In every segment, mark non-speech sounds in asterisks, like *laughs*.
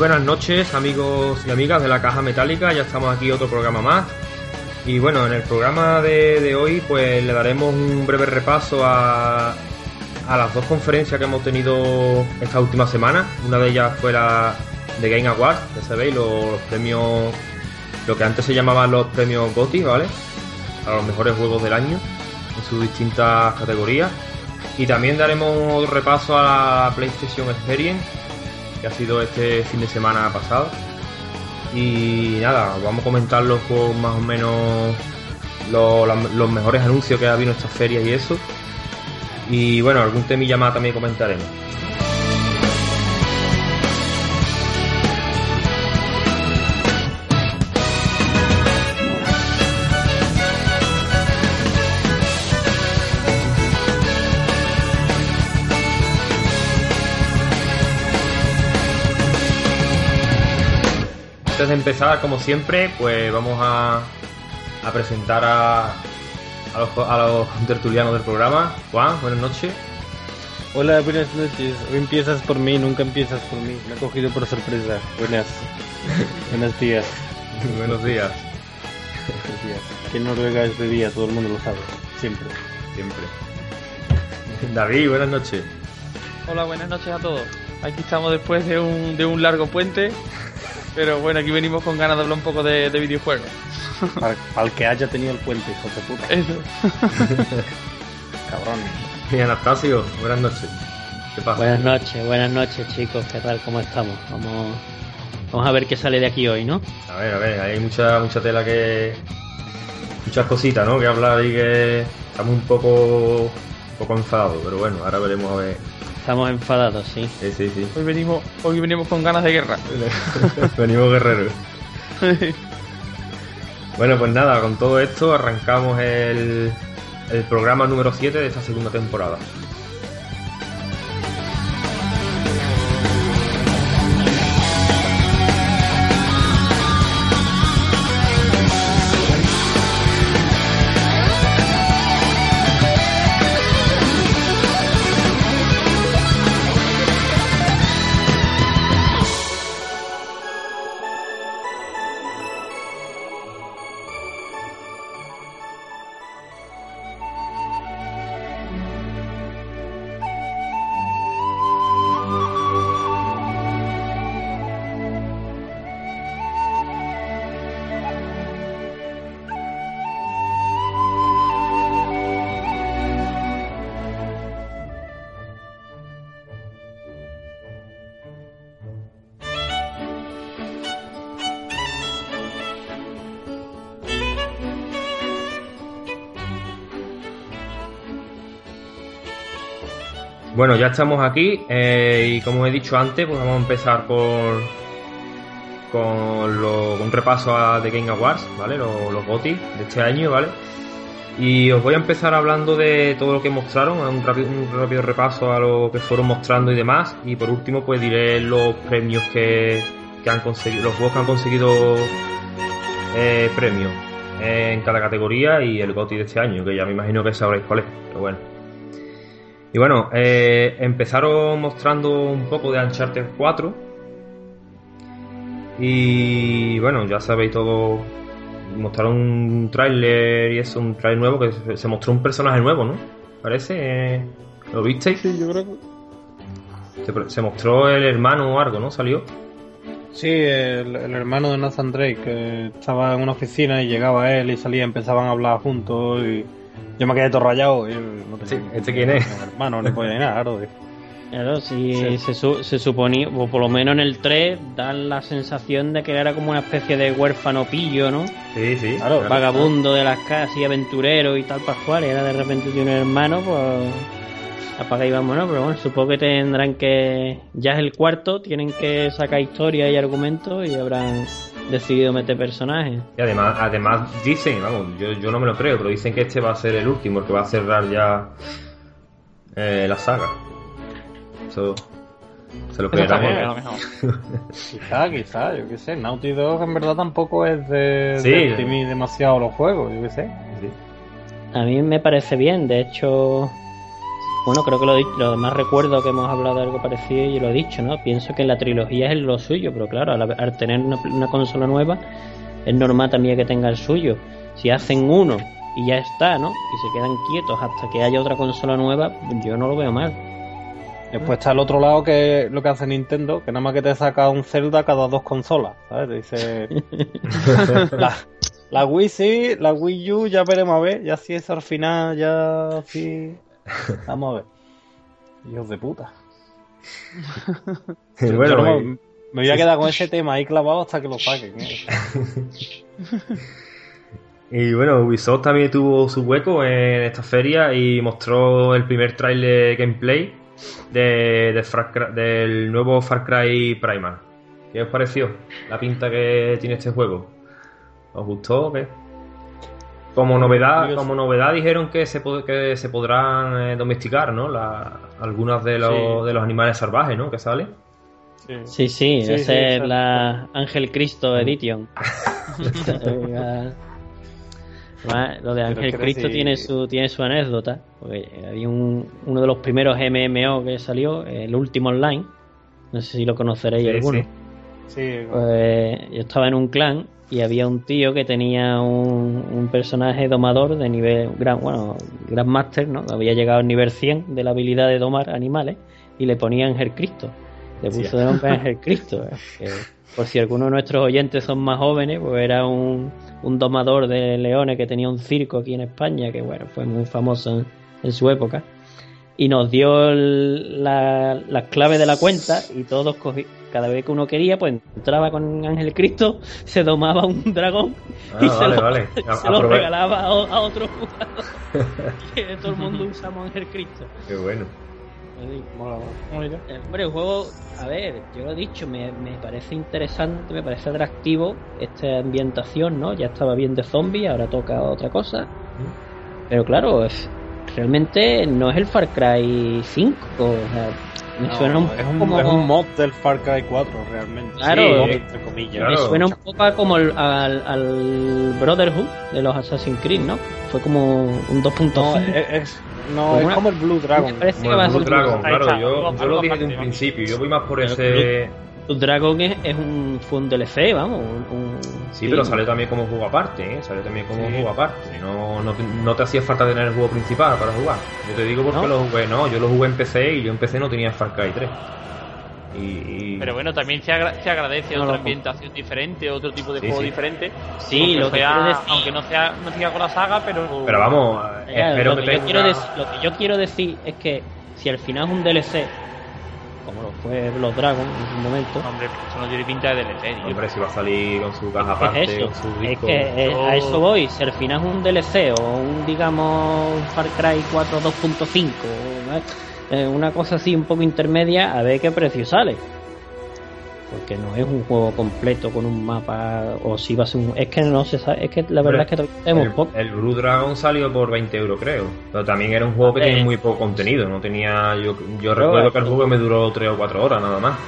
buenas noches amigos y amigas de la Caja Metálica, ya estamos aquí otro programa más. Y bueno, en el programa de, hoy pues le daremos un breve repaso a, a las dos conferencias que hemos tenido esta última semana. Una de ellas fue la de Game Awards, ya sabéis, los, premios, lo que antes se llamaban los premios GOTY, ¿vale? A los mejores juegos del año en sus distintas categorías. Y también daremos un repaso a la PlayStation Experience, que ha sido este fin de semana pasado. Y nada, vamos a comentar los juegos más o menos los, mejores anuncios que ha habido en estas ferias y eso. Y bueno, algún temilla más también comentaremos. De empezar, como siempre, pues vamos a, a presentar a, a, los, a los tertulianos del programa. Juan, buenas noches. Hola, buenas noches. Hoy empiezas por mí, nunca empiezas por mí. Me he cogido por sorpresa. Buenas. *laughs* buenos días. buenos días. Buenos días. Aquí en Noruega es de día, todo el mundo lo sabe. Siempre. Siempre. *laughs* David, buenas noches. Hola, buenas noches a todos. Aquí estamos después de un, de un largo puente pero bueno, aquí venimos con ganas de hablar un poco de, videojuegos. Al, que haya tenido el puente, hijo de puta. Eso. *laughs* Cabrón. Y Anastasio, buenas noches. ¿Qué pasa? Buenas noches, buenas noches chicos, ¿qué tal? ¿Cómo estamos? Vamos, vamos a ver qué sale de aquí hoy, ¿no? A ver, a ver, hay mucha, mucha tela que... Muchas cositas, ¿no? Que hablar y que estamos un poco, un poco enfadados, pero bueno, ahora veremos a ver Estamos enfadados, sí. Sí, sí, sí. Hoy venimos, hoy venimos con ganas de guerra. *laughs* venimos guerreros. *laughs* bueno, pues nada, con todo esto arrancamos el, el programa número 7 de esta segunda temporada. Bueno, ya estamos aquí eh, y como he dicho antes, pues vamos a empezar por con, un repaso a The Game Awards, ¿vale? Los, los de este año, ¿vale? Y os voy a empezar hablando de todo lo que mostraron, un rápido, un rápido repaso a lo que fueron mostrando y demás. Y por último, pues diré los premios que, han conseguido, los juegos que han conseguido eh, premios en cada categoría y el GOTY de este año, que ya me imagino que sabréis cuál es, pero bueno. Y bueno, eh, empezaron mostrando un poco de Uncharted 4. Y bueno, ya sabéis todo. Mostraron un tráiler y eso, un tráiler nuevo que se mostró un personaje nuevo, ¿no? Parece. ¿Lo visteis? Sí, yo creo que. Se, mostró el hermano o algo, ¿no? Salió. Sí, el, hermano de Nathan Drake, que estaba en una oficina y llegaba él y salía, empezaban a hablar juntos y yo me quedé todo rayado. ¿Este quién es? Hermano, no podía ni nada, claro. Claro, sí, Se, se, suponía, o por lo menos en el 3, dan la sensación de que era como una especie de huérfano pillo, ¿no? Sí, sí. Claro, vagabundo de las casas y aventurero y tal pascual. Y era de repente de un hermano, pues. Apaga y vámonos, pero bueno, supongo que tendrán que. Ya es el cuarto, tienen que sacar historia y argumentos y habrán decidido meter personajes. Y además, además dicen, vamos, yo, yo no me lo creo, pero dicen que este va a ser el último, el que va a cerrar ya eh, la saga. Eso se lo creerán. *laughs* quizá, quizá, yo qué sé. Naughty Dog en verdad tampoco es de, sí. demasiado los juegos, yo qué sé. A mí me parece bien, de hecho bueno, creo que lo, he dicho, lo demás recuerdo que hemos hablado de algo parecido y lo he dicho, ¿no? Pienso que la trilogía es lo suyo, pero claro, al, al tener una, una consola nueva, es normal también que tenga el suyo. Si hacen uno y ya está, ¿no? Y se quedan quietos hasta que haya otra consola nueva, yo no lo veo mal. Después está el otro lado que es lo que hace Nintendo, que nada más que te saca un Zelda cada dos consolas, ¿sabes? Te dice... *laughs* la, la Wii sí, la Wii U ya veremos a ver, ya si es al final, ya sí... *laughs* Vamos a ver. Hijos de puta. *laughs* Bueno, no me, me voy a quedar con ese tema ahí clavado hasta que lo saquen. ¿eh? *laughs* Y bueno, Ubisoft también tuvo su hueco en esta feria y mostró el primer trailer gameplay de, de Far Cry- del nuevo Far Cry Primal. ¿Qué os pareció la pinta que tiene este juego? ¿Os gustó o qué? Como novedad, Curioso. como novedad dijeron que se, pod- que se podrán eh, domesticar, ¿no? La, algunas de los, Sí. de los animales salvajes, ¿no? Que salen. Sí, sí, Sí, esa sí, es la Ángel Cristo Edition. *laughs* Además, lo de Ángel Cristo tiene su tiene su anécdota, porque había un, uno de los primeros MMO que salió, el último online, no sé si lo conoceréis Sí, alguno. Sí. Pues yo estaba en un clan y había un tío que tenía un, un personaje domador de nivel gran, bueno, Grand Master, ¿no? Había llegado al nivel 100 de la habilidad de domar animales y le ponía Ángel Cristo. Le puso de nombre Ángel Cristo. ¿eh? *laughs* Que, por si algunos de nuestros oyentes son más jóvenes, pues era un, un domador de leones que tenía un circo aquí en España, que bueno, fue muy famoso en, en su época. Y nos dio el- la- las claves de la cuenta y todos cogí, cada vez que uno quería, pues entraba con Ángel Cristo, *laughs* se domaba un dragón Ah, y se, lo, vale. A- *laughs* se lo aprove- regalaba a, otro jugador. *laughs* que todo el mundo usamos Ángel Cristo. Qué bueno. Eh, Hombre, el juego, a ver, yo lo he dicho, me, me parece interesante, me parece atractivo esta ambientación, ¿no? Ya estaba bien de zombie, ahora toca otra cosa. Pero claro, es, realmente no es el Far Cry 5. O sea, me No, suena un es, un, como... es un mod del Far Cry 4, realmente. Claro. Sí, Sí. entre comillas. Claro. Me suena un poco como el- al, al Brotherhood de los Assassin's Creed, ¿no? Fue como un 2.5. No, es, es- no, Como es una- como el Blue Dragon. Me parece Como que va a el Blue ser Dragon, claro. está, Yo, yo lo dije de un principio. Yo voy más por ese. Blue Dragon es, es un, fue un DLC, vamos. Un, un- Sí, pero salió también como juego aparte, ¿eh? Salió también como Sí. juego aparte. No, no, te- no te hacía falta tener el juego principal para jugar. Yo te digo porque ¿No? lo jugué, no, yo lo jugué en PC y yo en PC no tenía Far Cry 3. Y, y- Pero bueno, también se, agra- se agradece No, otra ambientación diferente, otro tipo de Sí, juego sí. diferente. Sí, lo que sea- quiero decir- aunque no sea no siga con la saga, pero pero vamos, espero lo, que, que yo quiero decir, lo que yo quiero decir es que si al final es un DLC, como lo fue Blood Dragon en su momento, hombre, eso no tiene pinta de DLC, tío. Hombre, si va a salir con su caja es aparte, eso, con su es disco. que eh, Yo- a eso voy. Si al final es un DLC o un, digamos, un Far Cry 4 2.5, ¿eh? Eh, una cosa así un poco intermedia, a ver qué precio sale. Porque no es un juego completo con un mapa, o si va a ser un. Es que no se sabe, es que la verdad es que todavía tenemos el, poco. el Blue Dragon salió por 20 euros, creo. Pero también era un juego que Eh. tenía muy poco contenido. No tenía. Yo, recuerdo que el juego me duró 3 o 4 horas nada más.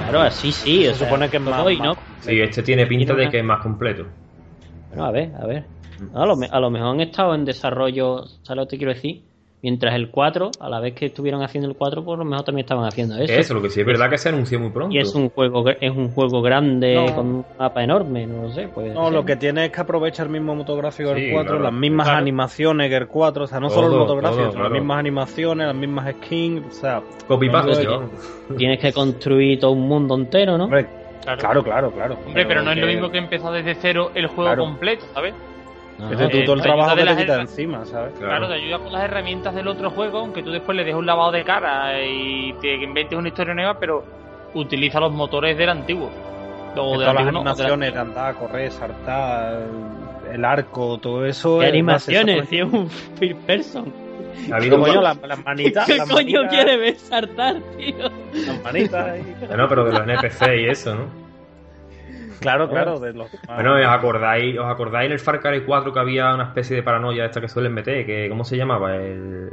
Claro, así sí. Se supone que es más- más ¿no? Sí, este tiene pinta de que es más completo. Bueno, a ver, a ver. A lo, a lo mejor han estado en desarrollo, ¿sabes lo que te quiero decir? Mientras el 4, a la vez que estuvieron haciendo el 4, por lo mejor también estaban haciendo eso. Eso, lo que sí es verdad que se anunció muy pronto. Y es un juego es un juego grande No. con un mapa enorme, no lo sé. Pues, No, lo que tiene es que aprovecha el mismo motográfico del Sí, 4, claro. las mismas Claro. animaciones que el 4, o sea, no Todo, solo el motográfico, todo, sino claro. las mismas animaciones, las mismas skins, o sea, Copy vamos. Tienes que construir todo un mundo entero, ¿no? hombre, Claro. claro, claro, claro. Hombre, pero no es lo mismo que empezar desde cero el juego Claro. completo, ¿sabes? No, Ese es eh, todo el trabajo que de te quita herra- encima, ¿sabes? Claro. te ayuda con las herramientas del otro juego, aunque tú después le des un lavado de cara y te inventes una historia nueva, pero utiliza los motores del antiguo. O todas las no, animaciones de andar, correr, saltar, el- arco, todo eso. ¿Qué es animaciones? es un first person. Ha habido Coño, las, manitas. ¿Qué coño manitas- quiere ver saltar, tío? Las manitas ahí. Bueno, pero de los NPC y eso, ¿no? Claro, claro, de los. Bueno, ¿os acordáis, ¿os acordáis en el Far Cry 4 que había una especie de paranoia esta que suelen meter? Que, ¿Cómo se llamaba? El...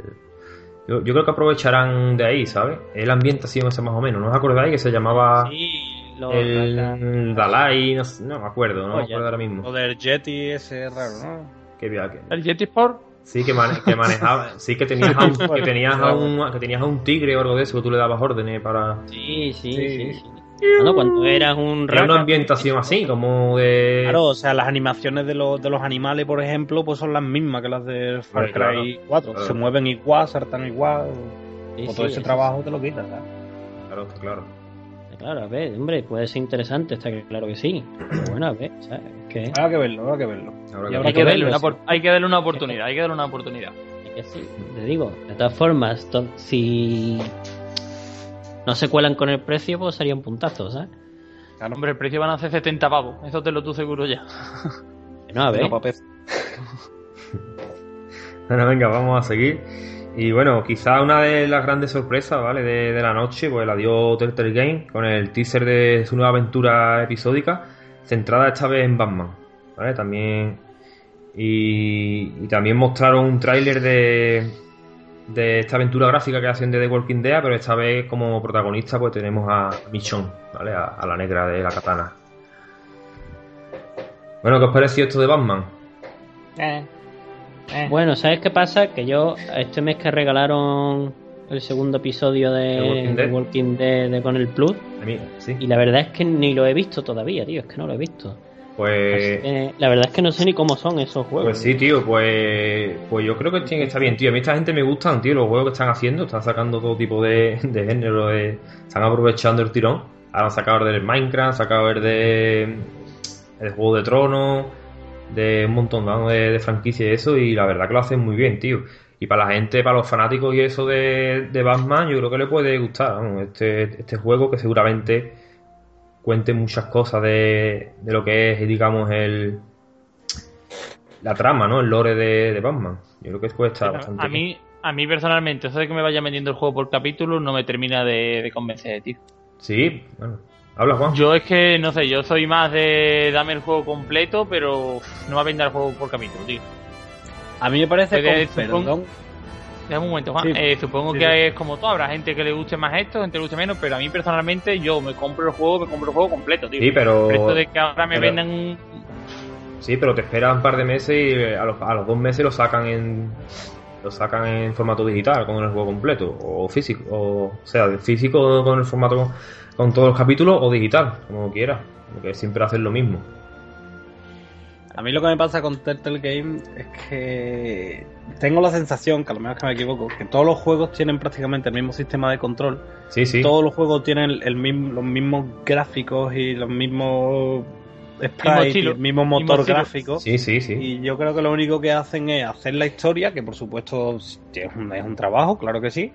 Yo, yo creo que aprovecharán de ahí, ¿sabes? El ambientación ese más o menos. ¿No os acordáis que se llamaba Sí, lo- la- la- el Dalai? No, sé- no me acuerdo, no me acuerdo ahora mismo. Lo del Jetty ese es raro, ¿no? Qué viaje. El Jetty Sport, Sí, que, mane- que manejaba. *laughs* Sí, que tenías, a un, que, *laughs* tenías a un, que tenías a un tigre o algo de eso, que tú le dabas órdenes para. Sí, sí, Sí. sí. sí. Bueno, cuando eras un Era una ambientación así, como de. Claro, o sea, las animaciones de los, de los animales, por ejemplo, pues son las mismas que las de Far Claro, Cry 4. claro. Se mueven igual, saltan igual. sí, Con sí, todo ese sí. trabajo te lo quitas, ¿sabes? Claro, está claro. Claro, a ver, hombre, puede ser interesante, está que- claro que sí. Pero bueno, a ver, ¿sabes? Habrá que verlo, habrá que verlo. Habrá que Hay que verlo, una, hay que darle una oportunidad, hay que darle una oportunidad. es que sí, te digo. De todas formas, to- si no se cuelan con el precio, pues serían puntazos, ¿sabes? Claro, Hombre, el precio van a ser 70 pavos, eso te lo tú seguro ya. No, a ver. no, papel. *laughs* Bueno, venga, vamos a seguir. Y bueno, quizá una de las grandes sorpresas, ¿vale? De, de la noche, pues la dio Telltale Game con el teaser de su nueva aventura episódica, centrada esta vez en Batman, ¿vale? También. Y, y también mostraron un tráiler de, de esta aventura gráfica que hacen de The Walking Dead, pero esta vez como protagonista pues tenemos a Michonne, ¿vale? A, a la negra de la katana. Bueno, ¿qué os pareció esto de Batman? Bueno, ¿sabes qué pasa? Que yo, este mes que regalaron el segundo episodio de ¿The Walking Dead? The Walking Dead de- con el Plus, A mí, sí. y la verdad es que ni lo he visto todavía, tío, es que no lo he visto. Pues. que la verdad es que no sé ni cómo son esos juegos. Pues sí, tío, pues, pues yo creo que tiene que estar bien, tío. A mí esta gente me gustan, tío, los juegos que están haciendo. Están sacando todo tipo de, de género, de- están aprovechando el tirón. Ahora han sacado el del Minecraft, han sacado el de el Juego de Tronos, de un montón ¿no? de, de franquicias y eso, y la verdad que lo hacen muy bien, tío. Y para la gente, para los fanáticos y eso de, de Batman, yo creo que le puede gustar vamos, este, este juego que seguramente cuente muchas cosas de, de lo que es, digamos, el, la trama, ¿no? El lore de, de Batman. Yo creo que Pero bastante a mí, a mí personalmente, eso de que me vaya vendiendo el juego por capítulo no me termina de, de convencer, tío. Sí, bueno. Habla, Juan. Yo es que, no sé, yo soy más de dame el juego completo, pero no va a vender el juego por capítulo, tío. A mí me parece, con perdón, Déjame un momento, Juan. Sí. Eh, supongo Sí, que sí. es como todo, habrá gente que le guste más esto, gente que le guste menos, pero a mí personalmente yo me compro el juego, me compro el juego completo, tío. Sí, pero... Esto de que ahora me pero- vendan un... Sí, pero te esperan un par de meses y eh, a los, a los dos meses lo sacan en lo sacan en formato digital con el juego completo o físico, o, o sea, físico con el formato con todos los capítulos o digital, como quieras, porque siempre hacen lo mismo. A mí lo que me pasa con Telltale Game es que tengo la sensación, que a lo mejor que me equivoco, que todos los juegos tienen prácticamente el mismo sistema de control. Sí, sí. Todos los juegos tienen el mismo, los mismos gráficos y los mismos sprites el mismo mismo motor estilo. gráfico. Sí, sí, sí. Y yo creo que lo único que hacen es hacer la historia, que por supuesto es un, es un trabajo, claro que sí.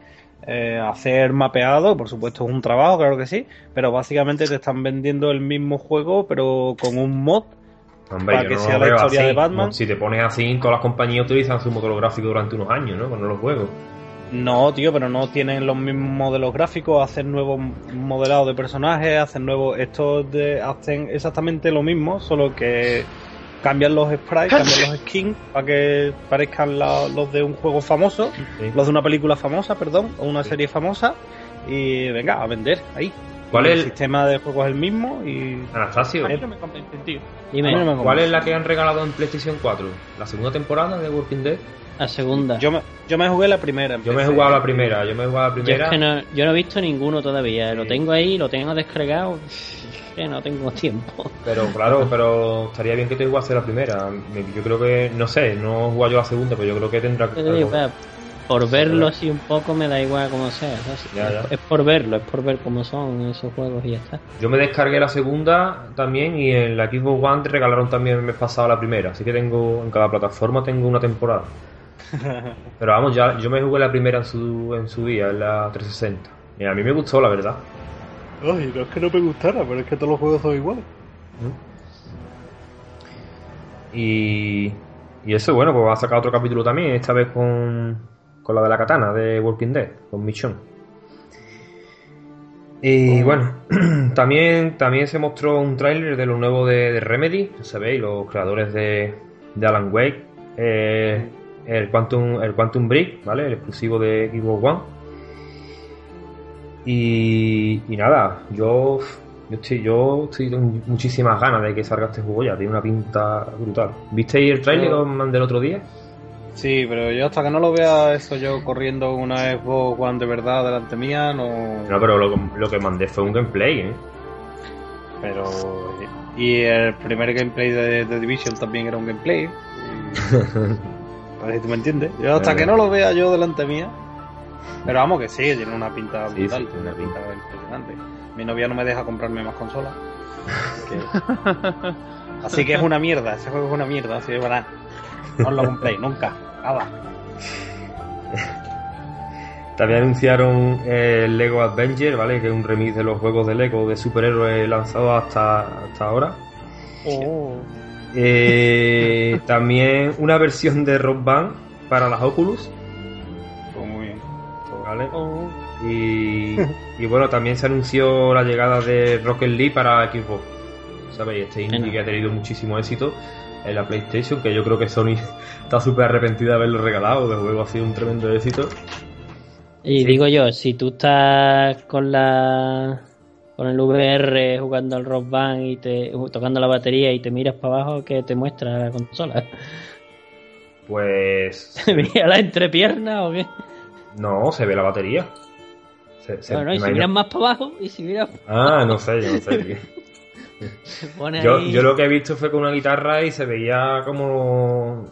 Eh, hacer mapeado, por supuesto es un trabajo, claro que sí. Pero básicamente te están vendiendo el mismo juego, pero con un mod. Hombre, para yo que no sea la historia así. de Batman. Si te pones así, todas las compañías utilizan su motor gráfico durante unos años, ¿no? Con los juegos. No, tío, pero no tienen los mismos modelos gráficos, hacen nuevos modelados de personajes, hacen nuevos. Estos de, hacen exactamente lo mismo, solo que cambian los sprites, cambian los skins para que parezcan la- los de un juego famoso, Sí. los de una película famosa, perdón, o una serie famosa, y venga, a vender ahí. ¿Cuál Y es el el- sistema de juego es el mismo y. Anastasio, A mí no me convencen, tío. Dime, no me ¿cuál es la que han regalado en PlayStation 4? ¿La segunda temporada de Walking Dead? la segunda. Yo me, yo me jugué la primera. Yo me he jugado la primera, yo me he jugado la Yo primera. es que no, yo no he visto ninguno todavía. Lo tengo ahí, lo tengo descargado. Es *laughs* que no tengo tiempo. Pero claro, pero estaría bien que te jugase la primera. Me- Yo creo que, no sé, no he jugado yo la segunda, pero yo creo que tendrá que. Por verlo así un poco me da igual como sea. ¿sabes? Ya, ya. Es por verlo, es por ver cómo son esos juegos y ya está. Yo me descargué la segunda también y en la Xbox One te regalaron también el mes pasado la primera. Así que tengo, en cada plataforma tengo una temporada. *laughs* Pero vamos, ya yo me jugué la primera en su, en su día, en la 360. Y a mí me gustó, la verdad. Ay, no es que no me gustara, pero es que todos los juegos son iguales. Y, y eso, bueno, pues va a sacar otro capítulo también, esta vez con, con la de la katana de Walking Dead, con Michonne. Y bueno, *clears throat* también, también se mostró un tráiler de lo nuevo de, de Remedy, sabéis, los creadores de, de Alan Wake, eh, el Quantum, el Quantum Break, ¿vale? El exclusivo de Xbox One. Y, y nada, yo, yo estoy, yo estoy con muchísimas ganas de que salga este juego ya, tiene una pinta brutal. ¿Visteis el tráiler que os mandé el otro día? Sí, pero yo hasta que no lo vea eso yo corriendo una Xbox One de verdad delante mía, no... No, pero lo, lo que mandé fue un gameplay, ¿eh? Pero... Y el primer gameplay de, de Division también era un gameplay. *laughs* Ver si tú me entiendes. Yo hasta que no lo vea yo delante mía. Pero vamos que sí, tiene una pinta Sí, brutal, sí, tiene una pinta impresionante. Mi novia no me deja comprarme más consolas. *laughs* que- Así que es una mierda, ese juego es una mierda, así de verdad. No os lo compréis, nunca, nada. *laughs* También anunciaron el Lego Adventure, ¿vale? Que es un remix de los juegos de Lego de superhéroes lanzados hasta, hasta ahora. Oh. Eh, *laughs* también una versión de Rock Band para las Oculus, Pues muy bien. ¿vale? Oh. Y, y bueno, también se anunció la llegada de Rocket League para Xbox. ¿Sabéis? Este indie que ha tenido muchísimo éxito en la PlayStation, que yo creo que Sony *laughs* está súper arrepentida de haberlo regalado. El juego ha sido un tremendo éxito. Y Sí. digo yo, si tú estás con la con el VR jugando al Rock Band y te tocando la batería y te miras para abajo, ¿qué te muestra la consola? Pues *laughs* ¿Te mira la entrepierna o qué? no, se ve la batería. Se- se- Bueno, y si miras más para abajo y si miras Ah, no sé, yo no sé. *laughs* Yo, ahí... yo lo que he visto fue con una guitarra y se veía como.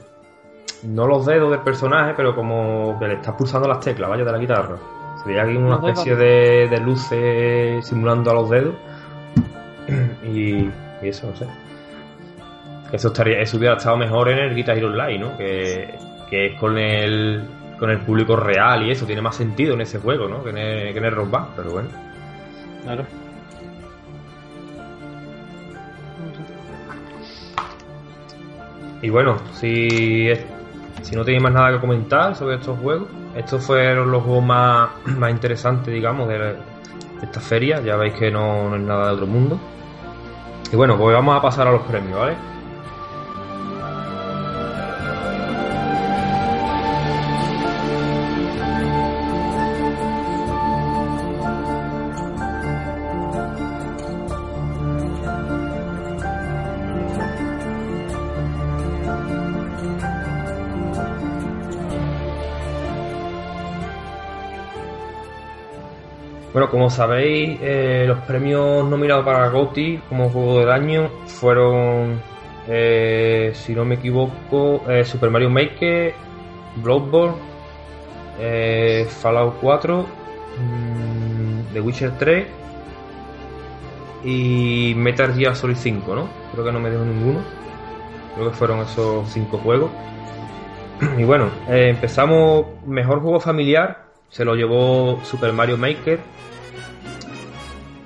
No los dedos del personaje, pero como que le estás pulsando las teclas, vaya, de la guitarra. Se veía aquí una especie de, de luces simulando a los dedos. *clears throat* Y, y eso, no sé. Eso, estaría, eso hubiera estado mejor en el Guitar Hero Online, ¿no? Que, que es con el, con el público real y eso. Tiene más sentido en ese juego, ¿no? Que en el, que en el Rock Band, pero bueno. Claro. Y bueno, si, si no tenéis más nada que comentar sobre estos juegos, estos fueron los juegos más, *clears throat* más interesantes, digamos, de, esta feria. Ya veis que no, no es nada de otro mundo. Y bueno, pues vamos a pasar a los premios, ¿vale? Bueno, como sabéis, eh, los premios nominados para GOTY como juego del año fueron, eh, si no me equivoco, eh, Super Mario Maker, Bloodborne, Fallout 4, mm, The Witcher 3 y Metal Gear Solid 5, ¿no? Creo que no me dejo ninguno. Creo que fueron esos cinco juegos. *clears throat* Y bueno, empezamos. Mejor juego familiar. Se lo llevó Super Mario Maker.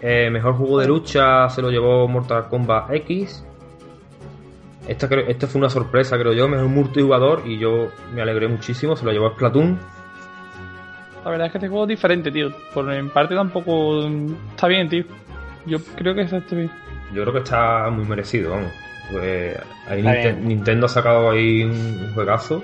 Eh, mejor juego de lucha se lo llevó Mortal Kombat X. Esta, creo- esta fue una sorpresa, creo yo. Mejor multijugador y yo me alegré muchísimo. Se lo llevó Splatoon. La verdad es que este juego es diferente, tío. Por en parte tampoco mm, está bien, tío. Yo creo que está bien. Yo creo que está muy merecido, vamos. Pues ahí bien. Nintendo ha sacado ahí un, un juegazo.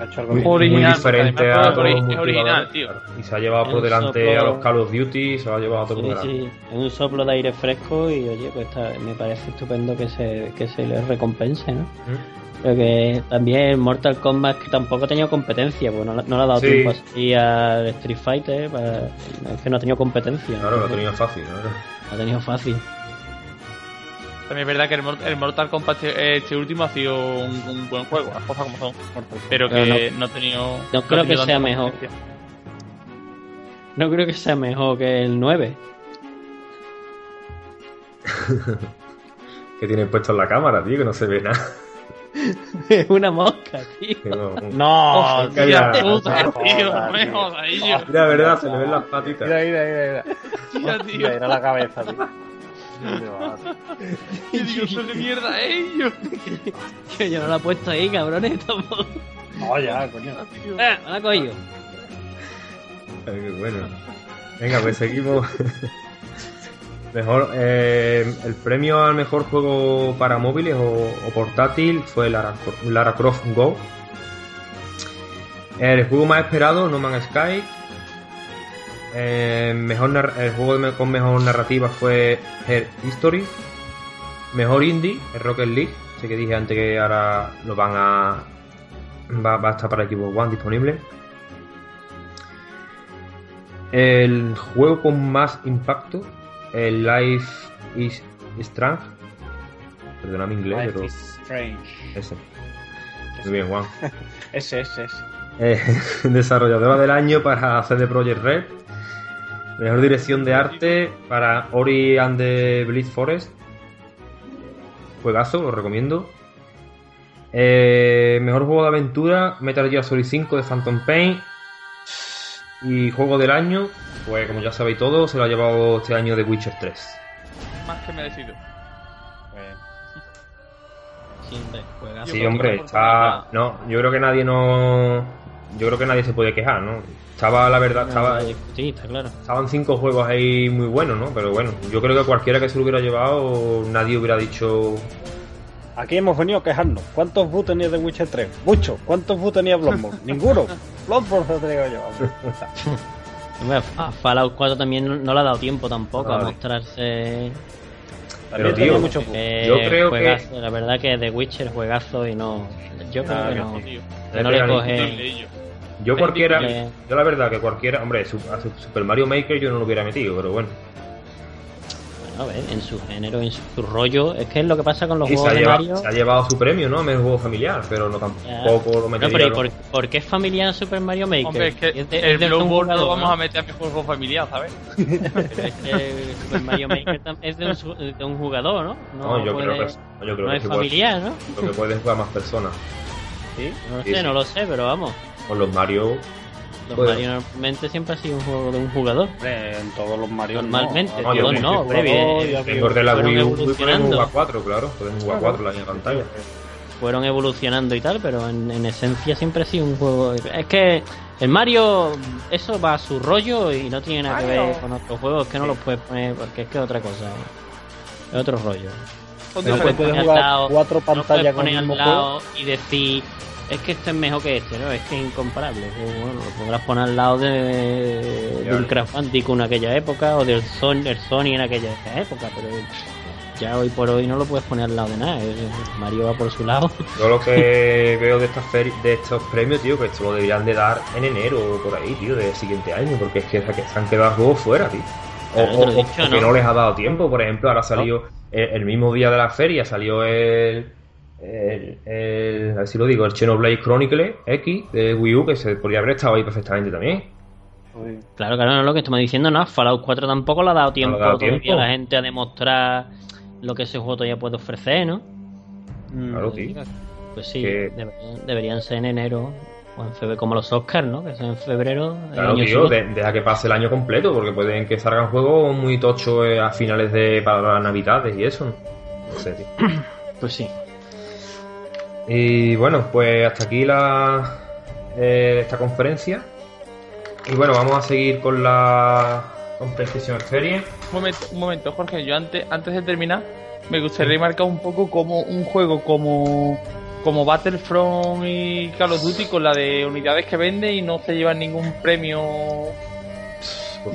Ha hecho algo Muy, bien. Original, muy diferente a todos los es original, tío. Y se ha llevado por El delante soplo- a los Call of Duty, se lo ha llevado a todo por Sí, delante. sí, es un soplo de aire fresco y oye, pues está- me parece estupendo que se, que se le recompense, ¿no? ¿Mm? Pero que también Mortal Kombat que tampoco ha tenido competencia, pues no, le- no le ha dado Sí. tiempo así al Street Fighter, para- es que no ha tenido competencia. Claro, lo ha tenido fácil, claro. Lo ha tenido fácil. También es verdad que el, Mor- el Mortal Kombat este, este último ha sido un, un buen juego, las cosas como son. Pero que Pero no, ha tenido. no creo tenido que sea mejor. No creo que sea mejor que el 9. *laughs* Que tiene puesto en la cámara, tío, que no se ve nada. *laughs* Es una mosca, tío. No- No, Hostia mira, puta, tío, no me tío. jodas. Mira, verdad, se le ven las patitas. Mira, mira, mira, mira. Tío. Mira la cabeza, tío. ¿Dónde vas? ¿Qué dios *laughs* de mierda Illo? *laughs* Que yo no la he puesto ahí, cabrones, *laughs* tampoco. No, ya, coño. Ah, me la he cogido. Qué bueno. Venga, pues seguimos. Mejor, eh, el premio al mejor juego para móviles o, o portátil fue Lara, Lara Croft Go. El juego más esperado, No Man's Sky. Eh, mejor el juego con mejor narrativa fue Her History. Mejor indie, el Rocket League. Sé que dije antes que ahora lo van a, va, va a estar para Xbox One disponible. El juego con más impacto, el Life is Strange. Perdona mi inglés, Life pero is Strange. ese. Muy bien, Juan. *laughs* Ese, ese, ese. Eh, *laughs* desarrolladora del año para CD Projekt Red. Mejor dirección de arte para Ori and the Bleed Forest. Juegazo, lo recomiendo. Eh, mejor juego de aventura, Metal Gear Solid 5 de Phantom Pain. Y juego del año, pues como ya sabéis todos, se lo ha llevado este año The Witcher 3. Más que merecido. Juegazo. Sí, hombre, está. No, yo creo que nadie no. Yo creo que nadie se puede quejar, ¿no? Estaba, la verdad, estaba. Sí, está claro. Estaban cinco juegos ahí muy buenos, ¿no? Pero bueno, yo creo que cualquiera que se lo hubiera llevado, nadie hubiera dicho. Aquí hemos venido a quejarnos. ¿Cuántos boot tenía de Witcher 3? Muchos. ¿Cuántos boot tenía Bloodborne? *laughs* Ninguno. Bloodborne se lo tenía yo. *laughs* Hombre, A Fallout 4 también no, no le ha dado tiempo tampoco a mostrarse. También tío, boot. eh, Yo creo que-. La verdad que The Witcher juegazo y no. Yo creo Ah, que que no. Tío. Que no le coge. Yo cualquiera. Yo la verdad que cualquiera. Hombre, su- a su- Super Mario Maker yo no lo hubiera metido, pero bueno. Bueno, a ver, en su género, en su, rollo. Es que es lo que pasa con los juegos ha, de llevado, Mario. se ha llevado su premio, ¿no? Mejor juego familiar, pero no tampoco lo No, metería. pero ¿y ¿no? por, por qué es familiar Super Mario Maker? Hombre, es que Es de- el es de un Bloodborne lo vamos ¿no? a meter a mi juego familiar, ¿sabes? Pero *laughs* es que Super Mario Maker es de un, su- de un jugador, ¿no? No, yo puede- creo que, yo creo no que es igual. familiar, ¿no? Lo que pueden jugar más personas. ¿Sí? No Sí, sé, sí. no lo sé, pero vamos. Con los Mario. Los Bueno. Mario normalmente siempre ha sido un juego de un jugador. En todos los Mario Normalmente, no. Yo no, de la Wii U pueden evolucionando. jugar 4, claro. Pueden jugar 4 la misma pantalla. Fueron evolucionando y tal, pero en, en esencia siempre ha sido un juego. Es que el Mario, eso va a su rollo y no tiene nada que ver con otros juegos que no los puedes poner porque es que es otra cosa. Es otro rollo. No No se diferentes. puede poner al jugar lado- cuatro No puedes pantallas con al lado y decir, es que este es mejor que este, ¿no? Es que es incomparable. Bueno, lo podrás poner al lado de, de un Crash en aquella época o del Son, el Sony en aquella época, pero ya hoy por hoy no lo puedes poner al lado de nada. Mario va por su lado. Yo lo que *laughs* veo de estas de estos premios, tío, que esto lo deberían de dar en enero o por ahí, tío, del siguiente año, porque es que se han quedado juegos fuera, tío. O, que ¿no? no les ha dado tiempo, por ejemplo, ahora salió el, el mismo día de la feria, salió el, el, el- a ver si lo digo, el Xenoblade Chronicle X de Wii U, que se podría haber estado ahí perfectamente también. Claro, claro, no lo que estamos diciendo, no. Fallout 4 tampoco le ha dado tiempo, le ha dado todavía tiempo. a la gente a demostrar lo que ese juego todavía puede ofrecer, ¿no? Claro, tío. Pues sí, Que- deberían, deberían ser en enero o en febrero, como los Oscars, ¿no? Que son en febrero. Claro, año tío, de- deja que pase el año completo, porque pueden que salgan juegos muy tochos eh, a finales de para las navidades y eso. No sé, tío. Pues sí. Y bueno, pues hasta aquí la eh, esta conferencia. Y bueno, vamos a seguir con la con PlayStation Experience. Un momento, un momento, Jorge. Yo antes, antes de terminar, me gustaría remarcar un poco como un juego como, como Battlefront y Call of Duty con la de unidades que vende y no se llevan ningún premio,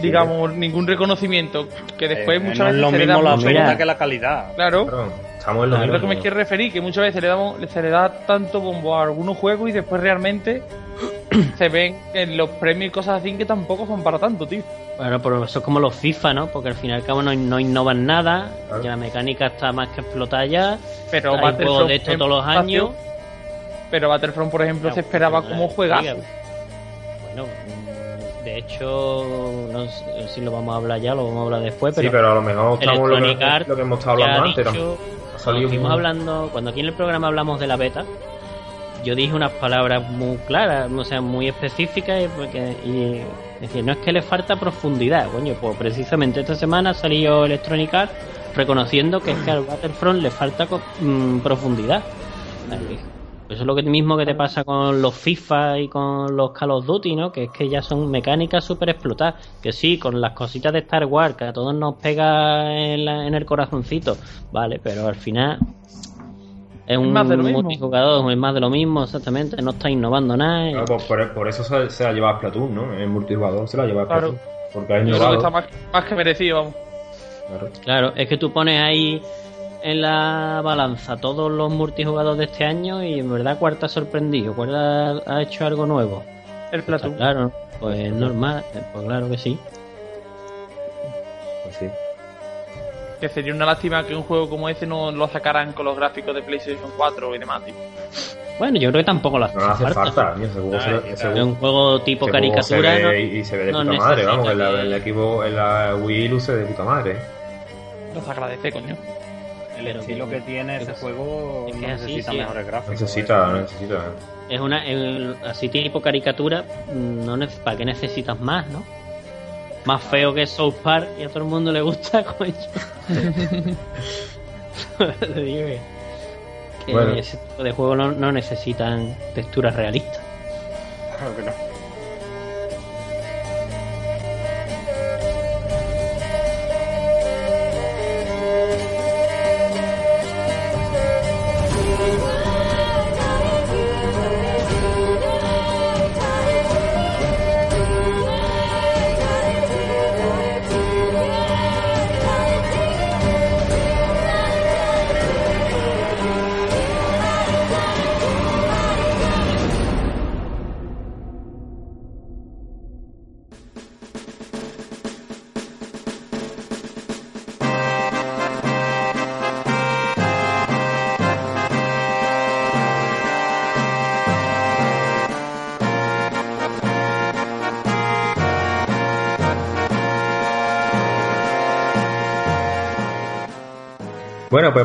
digamos, ningún reconocimiento. Que después Eh, muchas no es veces lo se le da mismo la que la calidad. Claro, Claro, estamos en lo Claro, que me quiero referir, que muchas veces le, damos, se le da tanto bombo a algunos juegos y después realmente *clears throat* se ven en los premios y cosas así que tampoco son para tanto, tío. Bueno, pero eso es como los FIFA, ¿no? Porque al fin y al cabo no, no innovan nada. Claro. Ya la mecánica está más que explotada ya. Pero Hay juegos Battlefront de esto todos los años. Pero Battlefront, por ejemplo, se esperaba como juegazo. Bueno, mm, de hecho, no sé si lo vamos a hablar ya, lo vamos a hablar después, Sí, pero, pero a lo mejor estamos lo que, lo que hemos estado hablando ha antes. dicho- salido estuvimos hablando, cuando aquí en el programa hablamos de la beta, yo dije unas palabras muy claras, o sea, muy específicas, y, porque, y decir, no es que le falta profundidad, coño, pues precisamente esta semana salió Electronic Arts reconociendo que es que al Battlefront le falta mm, profundidad. Eso es lo que mismo que te pasa con los FIFA y con los Call of Duty, ¿no? Que es que ya son mecánicas súper explotadas. Que sí, con las cositas de Star Wars, que a todos nos pega en, la- en el corazoncito. Vale, pero al final es un más de lo mismo. multijugador, es más de lo mismo, exactamente. No está innovando nada. y- Claro, pues por, por eso se, se la lleva a Splatoon, ¿no? En multijugador se la lleva a Claro. Splatoon. Porque ha Yo creo que innovado. está más, más que merecido, vamos. Claro. Claro, es que tú pones ahí en la balanza todos los multijugadores de este año y en verdad cuál te ha sorprendido, cuál ha, hecho algo nuevo. El Platoon. Claro, pues es normal, pues claro que sí. Pues sí. Que sería una lástima que un juego como ese no lo sacaran con los gráficos de PlayStation 4 y demás, tío. Bueno, yo creo que tampoco lo hace, No hace falta. falta, ese juego se- ese un juego tipo ese juego caricatura, se ¿no? ve y se ve de no puta madre, vamos, en la, necesita en el que- equipo, en la Wii luce de puta madre. Los agradece, coño. El Pero estilo que tiene ese es- juego es que no así, necesita sí, mejores gráficos. Necesita, ¿eh? necesita. Es una, el- así tipo caricatura, mm, no ¿para qué necesitas más, no? Más feo que South Park y a todo el mundo le gusta, *laughs* coño. *laughs* Que- Bueno. ese tipo de juegos no, no necesitan texturas realistas. Claro que no.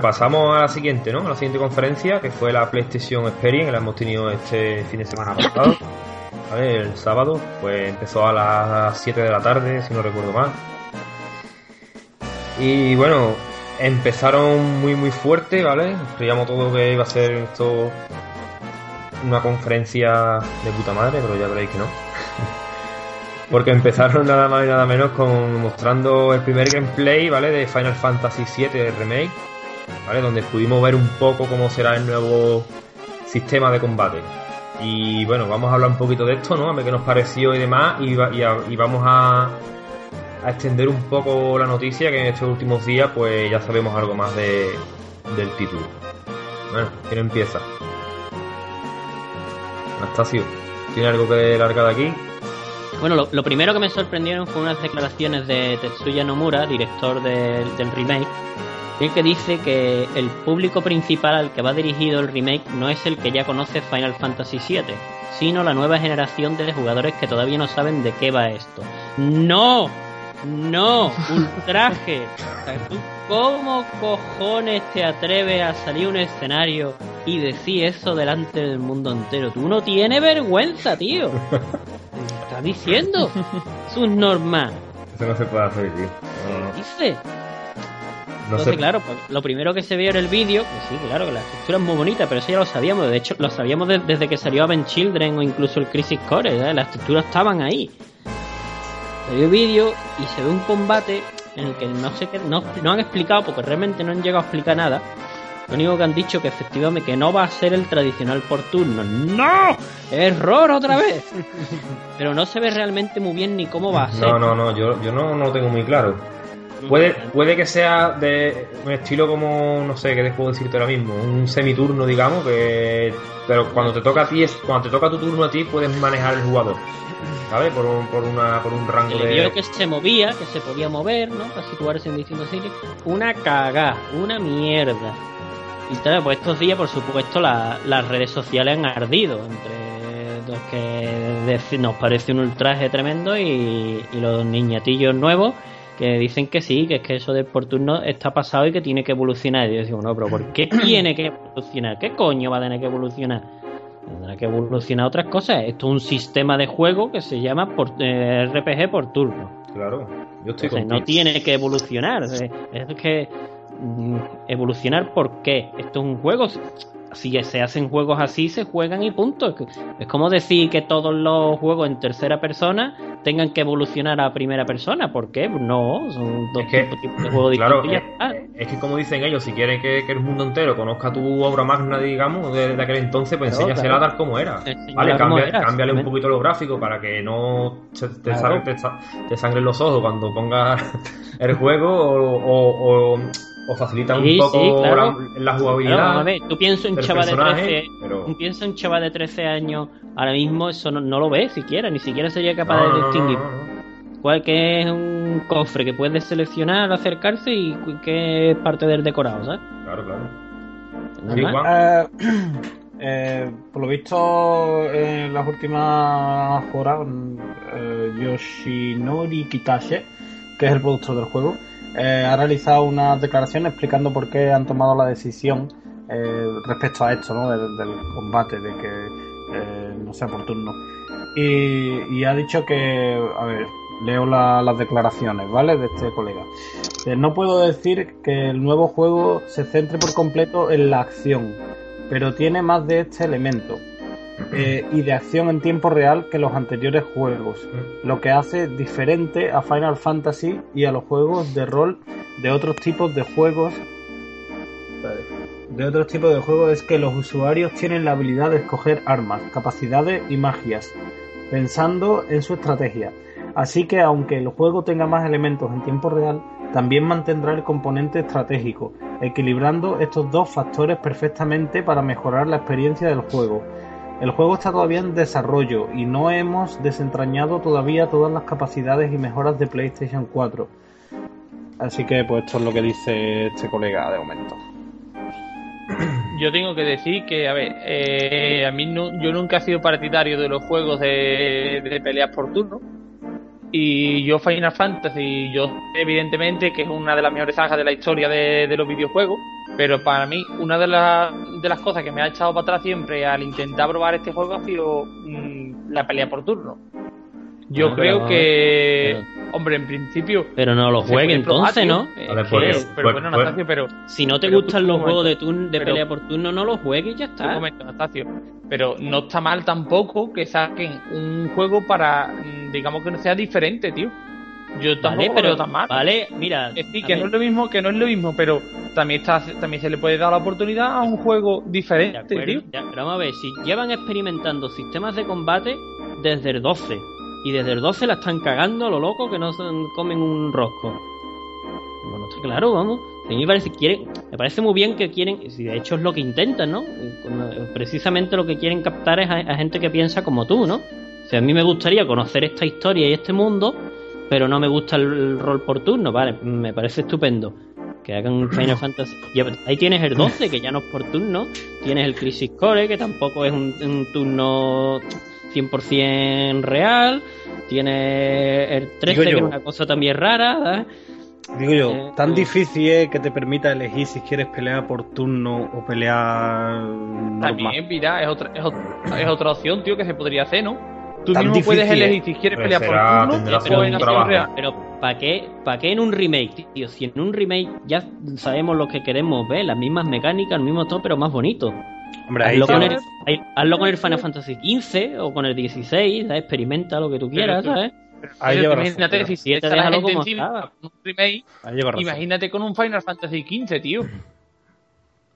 Pasamos a la siguiente, ¿no? A la siguiente conferencia, que fue la PlayStation Experience, que la hemos tenido este fin de semana pasado. ¿Vale? El sábado, pues empezó a las 7 de la tarde, si no recuerdo mal. Y bueno, empezaron muy muy fuerte, ¿vale? Creíamos todo que iba a ser esto una conferencia de puta madre, pero ya veréis que no. *laughs* Porque empezaron nada más y nada menos con mostrando el primer gameplay, ¿vale? De Final Fantasy VII Remake, Donde pudimos ver un poco cómo será el nuevo sistema de combate. Y bueno, vamos a hablar un poquito de esto, ¿no? A ver qué nos pareció y demás. Y, y y vamos a, extender un poco la noticia que en estos últimos días pues ya sabemos algo más de, del título. Bueno, ¿quién empieza? Anastasio, ¿tiene algo que largar de aquí? Bueno, lo, primero que me sorprendieron fue unas declaraciones de Tetsuya Nomura, director del remake, el que dice que el público principal al que va dirigido el remake no es el que ya conoce Final Fantasy VII, sino la nueva generación de jugadores que todavía no saben de qué va esto. ¡No! ¡No! ¡Ultraje! *laughs* ¿tú ¿Cómo cojones te atreves a salir a un escenario y decir eso delante del mundo entero? Tú no tienes vergüenza, tío. ¿Qué estás diciendo? *laughs* Sus normas. Eso no se puede hacer, tío. No, no, Dice. Entonces, se- claro, pues, lo primero que se vio en el vídeo, que sí, claro, que la estructura es muy bonita, pero eso ya lo sabíamos. De hecho, lo sabíamos de- desde que salió Aven Children o incluso el Crisis Core. ¿eh? Las estructuras estaban ahí. Se vio el vídeo y se ve un combate en el que no sé qué, no, no han explicado, porque realmente no han llegado a explicar nada. Lo único que han dicho que efectivamente que no va a ser el tradicional por turno. ¡No! ¡Error otra vez! *laughs* Pero no se ve realmente muy bien ni cómo va a ser. No, no, no, yo, yo no, no lo tengo muy claro. Puede, puede que sea de un estilo como, no sé, ¿qué te puedo decirte ahora mismo? Un semiturno, digamos, que... Pero cuando te toca a ti, es, cuando te toca tu turno a ti, puedes manejar el jugador. ¿Sabes? Por un, por una, por un rango le vio de... que se movía, que se podía mover, ¿no? Para situarse en distintos sitios. Una cagá, una mierda. Y claro, pues estos días, por supuesto, la- las redes sociales han ardido entre los que nos parece un ultraje tremendo y, y los niñatillos nuevos que dicen que sí, que es que eso del por turno está pasado y que tiene que evolucionar. Y yo digo, no, pero ¿por qué *clears throat* tiene que evolucionar? ¿Qué coño va a tener que evolucionar? Tendrá que evolucionar otras cosas. Esto es un sistema de juego que se llama por, eh, RPG por turno. Claro, yo estoy Entonces, no tiene que evolucionar. Es que mm, evolucionar por qué. Esto es un juego. Si se hacen juegos así, se juegan y punto. Es como decir que todos los juegos en tercera persona tengan que evolucionar a primera persona. ¿Por qué? No, son dos Es que, tipos, de juegos Claro, distintos. y ya eh, está. es que como dicen ellos, si quieren que, que el mundo entero conozca tu obra magna, digamos, de, de aquel entonces, pues Claro, enséñasela claro. tal como era. Vale, como cambia- era, cámbiale un poquito los gráficos para que no te, sangre, te, sa- te sangren los ojos cuando pongas *laughs* el juego o, o- o o facilitan Sí, un poco sí, claro. la, la jugabilidad. Claro, a ver, tú piensas en un chaval de personaje, 13, pero- tú piensas en un chaval de 13 años, ahora mismo eso no, no lo ves siquiera, ni siquiera sería capaz No, de no, no, distinguir no, no. cuál que es un cofre que puedes seleccionar al acercarse y qué es parte del decorado, ¿sabes? Claro, claro. Eh, *clears throat* eh, por lo visto, en las últimas horas, eh, Yoshinori Kitashi, que es el productor del juego, eh, ha realizado unas declaraciones explicando por qué han tomado la decisión eh, respecto a esto, ¿no? Del, combate, de que eh, no sea por turno. Y, ha dicho que, a ver, leo la- las declaraciones, ¿vale? De este colega. No puedo decir que el nuevo juego se centre por completo en la acción, pero tiene más de este elemento eh, y de acción en tiempo real que los anteriores juegos, lo que hace diferente a Final Fantasy y a los juegos de rol de otros tipos de juegos. De otros tipos de juegos es que los usuarios tienen la habilidad de escoger armas, capacidades y magias, pensando en su estrategia. Así que aunque el juego tenga más elementos en tiempo real, también mantendrá el componente estratégico, equilibrando estos dos factores perfectamente para mejorar la experiencia del juego. El juego está todavía en desarrollo y no hemos desentrañado todavía todas las capacidades y mejoras de PlayStation 4. Así que pues esto es lo que dice este colega de momento. Yo tengo que decir que, a ver, eh, a mí no, yo nunca he sido partidario de los juegos de, de peleas por turno. Y yo Final Fantasy, yo evidentemente que es una de las mejores sagas de la historia de los videojuegos, pero para mí una de, las de las cosas que me ha echado para atrás siempre al intentar probar este juego ha sido mm, la pelea por turno. Yo creo pero- que, hombre, en principio... Pero no lo juegue entonces. ¿no? Eh, A ver, que- pues- pero pues- bueno, pues- Anastasio, pero Si no te pero gustan los juegos de, turn- de Pero- pelea por turno, no los juegues y ya Un está. momento, Anastasio. Pero no está mal tampoco que saquen un juego para, mm, digamos que no sea diferente, tío. Yo tampoco Vale, pero tan mal. vale, mira, Es decir, que no es lo mismo, que no es lo mismo, pero también está, también se le puede dar la oportunidad a un juego diferente, acuerdo, tío. ya, pero vamos a ver, si llevan experimentando sistemas de combate desde el 12 y desde el 12 la están cagando a lo loco que no se comen un rosco. Bueno, está claro, vamos. A mí me parece, quieren, me parece muy bien que quieren, si de hecho es lo que intentan, ¿no? Eh, Precisamente lo que quieren captar es a, a gente que piensa como tú, ¿no? O sea, a mí me gustaría conocer esta historia y este mundo, pero no me gusta el, rol por turno, vale, me parece estupendo. Que hagan un Final *laughs* Fantasy. Ya, ahí tienes el 12, que ya no es por turno. Tienes el Crisis Core, que tampoco es un, un turno 100% real. Tienes el 13, Digo que es una cosa también rara. ¿sabes? Digo yo, Eh, tan eh. difícil es que te permita elegir si quieres pelear por turno o pelear normal. También, mira, es otra, es, otra, es otra opción, tío, que se podría hacer, ¿no? Tú Tan mismo difícil, puedes elegir si quieres pelear por será- turno tendrá o su en acción trabajo. real. Pero ¿para qué, ¿para qué en un remake, tío? Si en un remake ya sabemos lo que queremos ver, las mismas mecánicas, el mismo todo, pero más bonito. Hombre, ahí Hazlo con, el, ahí- hazlo con el Final Fantasy XV o con el 16, ¿sabes? experimenta lo que tú quieras, tú- ¿sabes? ahí Pero razón, imagínate, si Siete, está la gente encima un remake, ahí lleva razón. imagínate con un Final Fantasy XV, tío.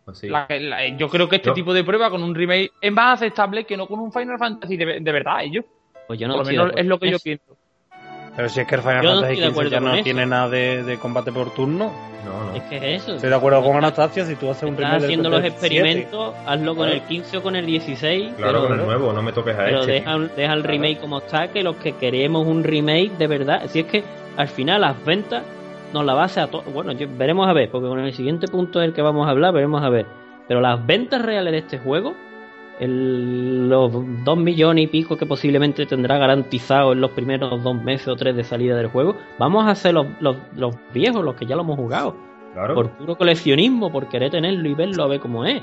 Pues sí. La- la- yo creo que este Yo- tipo de prueba con un remake es más aceptable que no con un Final Fantasy de, de verdad, ellos. Pues yo no Por lo menos es lo que yo eso. pienso. Pero si es que el Final Yo no Fantasy XV ya no eso. tiene nada de, de combate por turno. No, no. Es que es eso. Estoy de acuerdo con Anastasia, si tú haces un Estás del haciendo los 77, experimentos, hazlo con el 15 o con el 16, Claro, pero, con el nuevo, no me toques a pero este. deja, deja el remake como está, que los que queremos un remake de verdad, si es que al final las ventas nos la base a todo, bueno, yo- veremos a ver, porque con el siguiente punto del que vamos a hablar, veremos a ver, pero las ventas reales de este juego, el- los dos millones y pico que posiblemente tendrá garantizado en los primeros dos meses o tres de salida del juego, vamos a hacer los, los, los viejos, los que ya lo hemos jugado, Claro. por puro coleccionismo, por querer tenerlo y verlo a ver cómo es.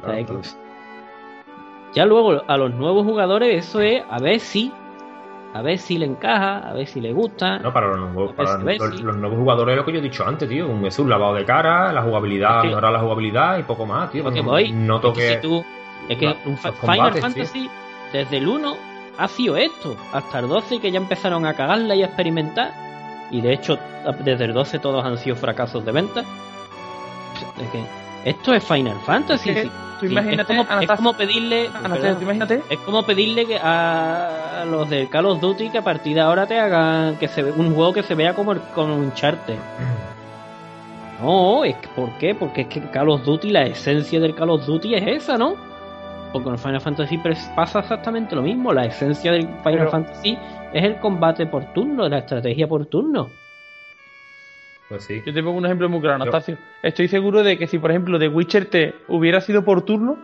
claro, O sea, claro. que- Ya luego a los nuevos jugadores eso es a ver si a ver si le encaja, a ver si le gusta. No, para, los nuevos, para los, los nuevos jugadores lo que yo he dicho antes, tío. Un, es un lavado de cara, la jugabilidad, Es que- mejorar la jugabilidad y poco más, tío. Lo que no, voy, no es que toques. si tú- es que la- un Final combates, Fantasy desde el 1 ha sido esto, hasta el 12 que ya empezaron a cagarla y a experimentar. Y de hecho, desde el 12 todos han sido fracasos de venta. Es que esto es Final Fantasy. Es que sí. tú Sí, imagínate, es, como, es Anastasia- como pedirle. Anastasia, perdón. tú imagínate. Es como pedirle que a, los del Call of Duty que a partir de ahora te hagan que se ve un juego que se vea como el, como un charter. No, es que, ¿por qué? Porque es que Call of Duty, la esencia del Call of Duty es esa, ¿no? Porque en Final Fantasy pasa exactamente lo mismo. La esencia del Final Pero- Fantasy es el combate por turno, la estrategia por turno. Pues sí. Yo te pongo un ejemplo muy claro, Yo- Anastasio. Estoy seguro de que si, por ejemplo, The Witcher 3 hubiera sido por turno,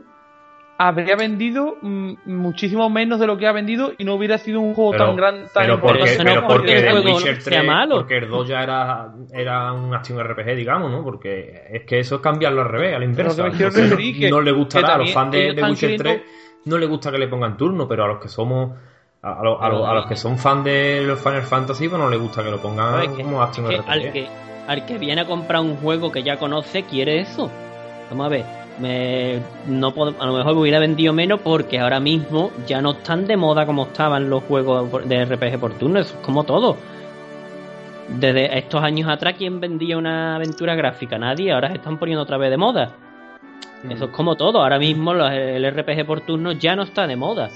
habría vendido mm, muchísimo menos de lo que ha vendido y no hubiera sido un juego Pero- tan grande. tan Pero porque, Pero porque el The juego Witcher sea 3, malo. porque el 2 ya era, era un acción RPG, digamos, ¿no? Porque es que eso es cambiarlo al revés, a la inversa. Entonces, que- no le gustará que a los fans de, de Witcher queriendo- 3, no le gusta que le pongan turno, pero a los que somos... A, los- a los- a los que son fans de los Final Fantasy, pues no les gusta que lo pongan como acción Que RPG. al, que, al que viene a comprar un juego que ya conoce, quiere eso. Vamos a ver, me, no puedo- a lo mejor hubiera vendido menos porque ahora mismo ya no están de moda como estaban los juegos de RPG por turno, eso es como todo. Desde estos años atrás, ¿quién vendía una aventura gráfica? Nadie, ahora se están poniendo otra vez de moda. Eso es como todo, ahora mismo los- el RPG por turno ya no está de moda.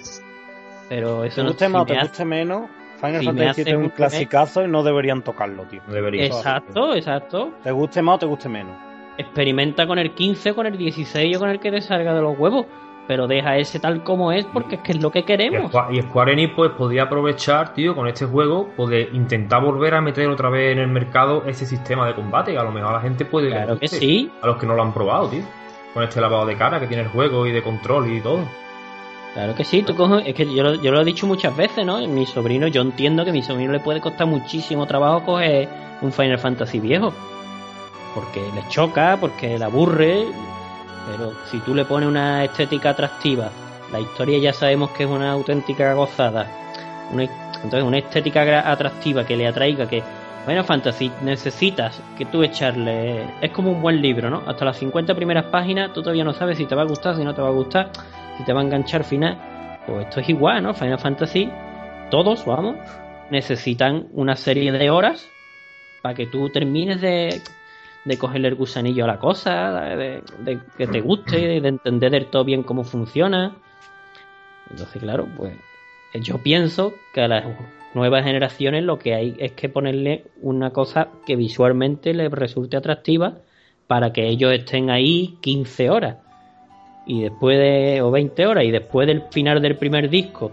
Pero eso Te no guste si más o te me guste menos, Final si me Fantasy hace VII es un clasicazo y no deberían tocarlo, tío. No debería. Exacto, exacto. Te guste más o te guste menos. Experimenta con el 15, con el 16 o con el que te salga de los huevos. Pero deja ese tal como es porque es que es lo que queremos. Y Square Enix pues podía aprovechar, tío, con este juego, pues de intentar volver a meter otra vez en el mercado ese sistema de combate. A lo mejor la gente puede Claro que sí. A los que no lo han probado, tío. Con este lavado de cara que tiene el juego y de control y todo. Claro que sí. Tú coges- es que yo, lo- yo lo he dicho muchas veces, ¿no? Mi sobrino, yo entiendo que a mi sobrino le puede costar muchísimo trabajo coger un Final Fantasy viejo. Porque le choca, porque le aburre. Pero si tú le pones una estética atractiva, la historia ya sabemos que es una auténtica gozada. Una, entonces, una estética atractiva que le atraiga, que Final Fantasy necesitas que tú echarle. Es como un buen libro, ¿no? Hasta las 50 primeras páginas tú todavía no sabes si te va a gustar, si no te va a gustar, si te va a enganchar al final. Pues esto es igual, ¿no? Final Fantasy, todos, vamos, necesitan una serie de horas para que tú termines de, de cogerle el gusanillo a la cosa, de, de que te guste, de entender del todo bien cómo funciona. Entonces, claro, pues yo pienso que a las nuevas generaciones lo que hay es que ponerle una cosa que visualmente les resulte atractiva para que ellos estén ahí 15 horas y después de o 20 horas y después del final del primer disco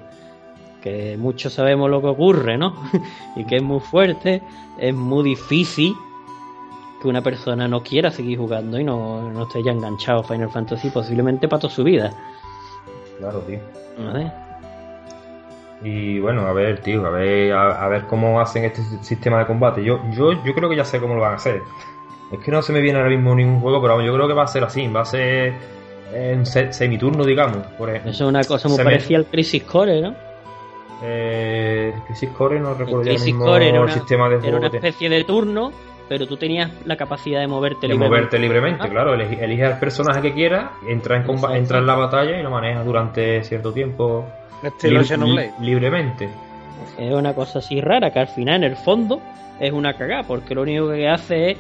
que muchos sabemos lo que ocurre, ¿no? *laughs* y que es muy fuerte, es muy difícil que una persona no quiera seguir jugando y no, no esté ya enganchado a Final Fantasy posiblemente para toda su vida. Claro, tío. ¿vale? Y bueno, a ver, tío, a ver, a, a ver cómo hacen este si- sistema de combate. Yo, yo, yo creo que ya sé cómo lo van a hacer. Es que no se me viene ahora mismo ningún juego, pero yo creo que va a ser así, va a ser en se- semiturno, digamos. Por ejemplo. Eso es una cosa muy parecida al Crisis Core, ¿no? Eh, Crisis Core, no recuerdo ya el Crisis mismo Core era una, sistema de era juego una que te- especie de turno, pero tú tenías la capacidad de moverte de libremente. moverte libremente, Ah. claro. Elige, elige al personaje que quieras, entra en, entra en la batalla y lo manejas durante cierto tiempo li- libremente. Es una cosa así rara que al final, en el fondo, es una cagada, porque lo único que hace es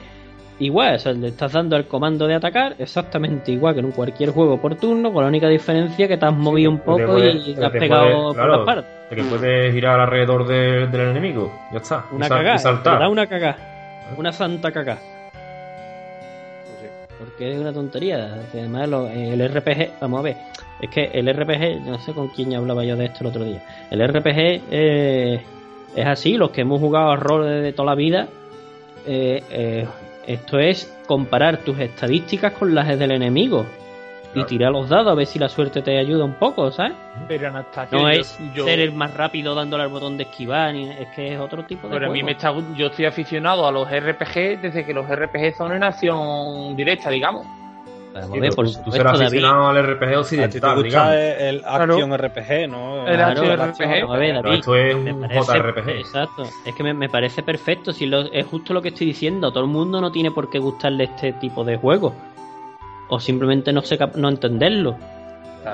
igual, o sea, le estás dando el comando de atacar exactamente igual que en cualquier juego por turno, con la única diferencia que te has movido un poco puedes- y te te has pegado por claro, las partes. De que puedes girar alrededor de- del enemigo, ya está. y Una y cagada, saltar. te da una cagada, una santa cagada. Porque es una tontería. Además, lo- el RPG, vamos a ver, es que el RPG, no sé con quién hablaba yo de esto el otro día. El RPG eh, es así, los que hemos jugado a rol de toda la vida, eh, eh, esto es comparar tus estadísticas con las del enemigo. Y tirar los dados a ver si la suerte te ayuda un poco, ¿sabes? Pero No es yo- ser el más rápido dándole al botón de esquivar, ni, es que es otro tipo de Pero a mí me está, yo estoy aficionado a los RPG desde que los RPG son en acción directa, digamos. Tú- serás David. aficionado al RPG A ti te occidental, gusta digamos. el Action RPG, ¿no? El Claro, Action RPG. Pero esto es me un parece- JRPG. Exacto, es que me, me parece perfecto. Si lo, es justo lo que estoy diciendo. Todo el mundo no tiene por qué gustarle este tipo de juegos. O simplemente no, sé cap- no entenderlo.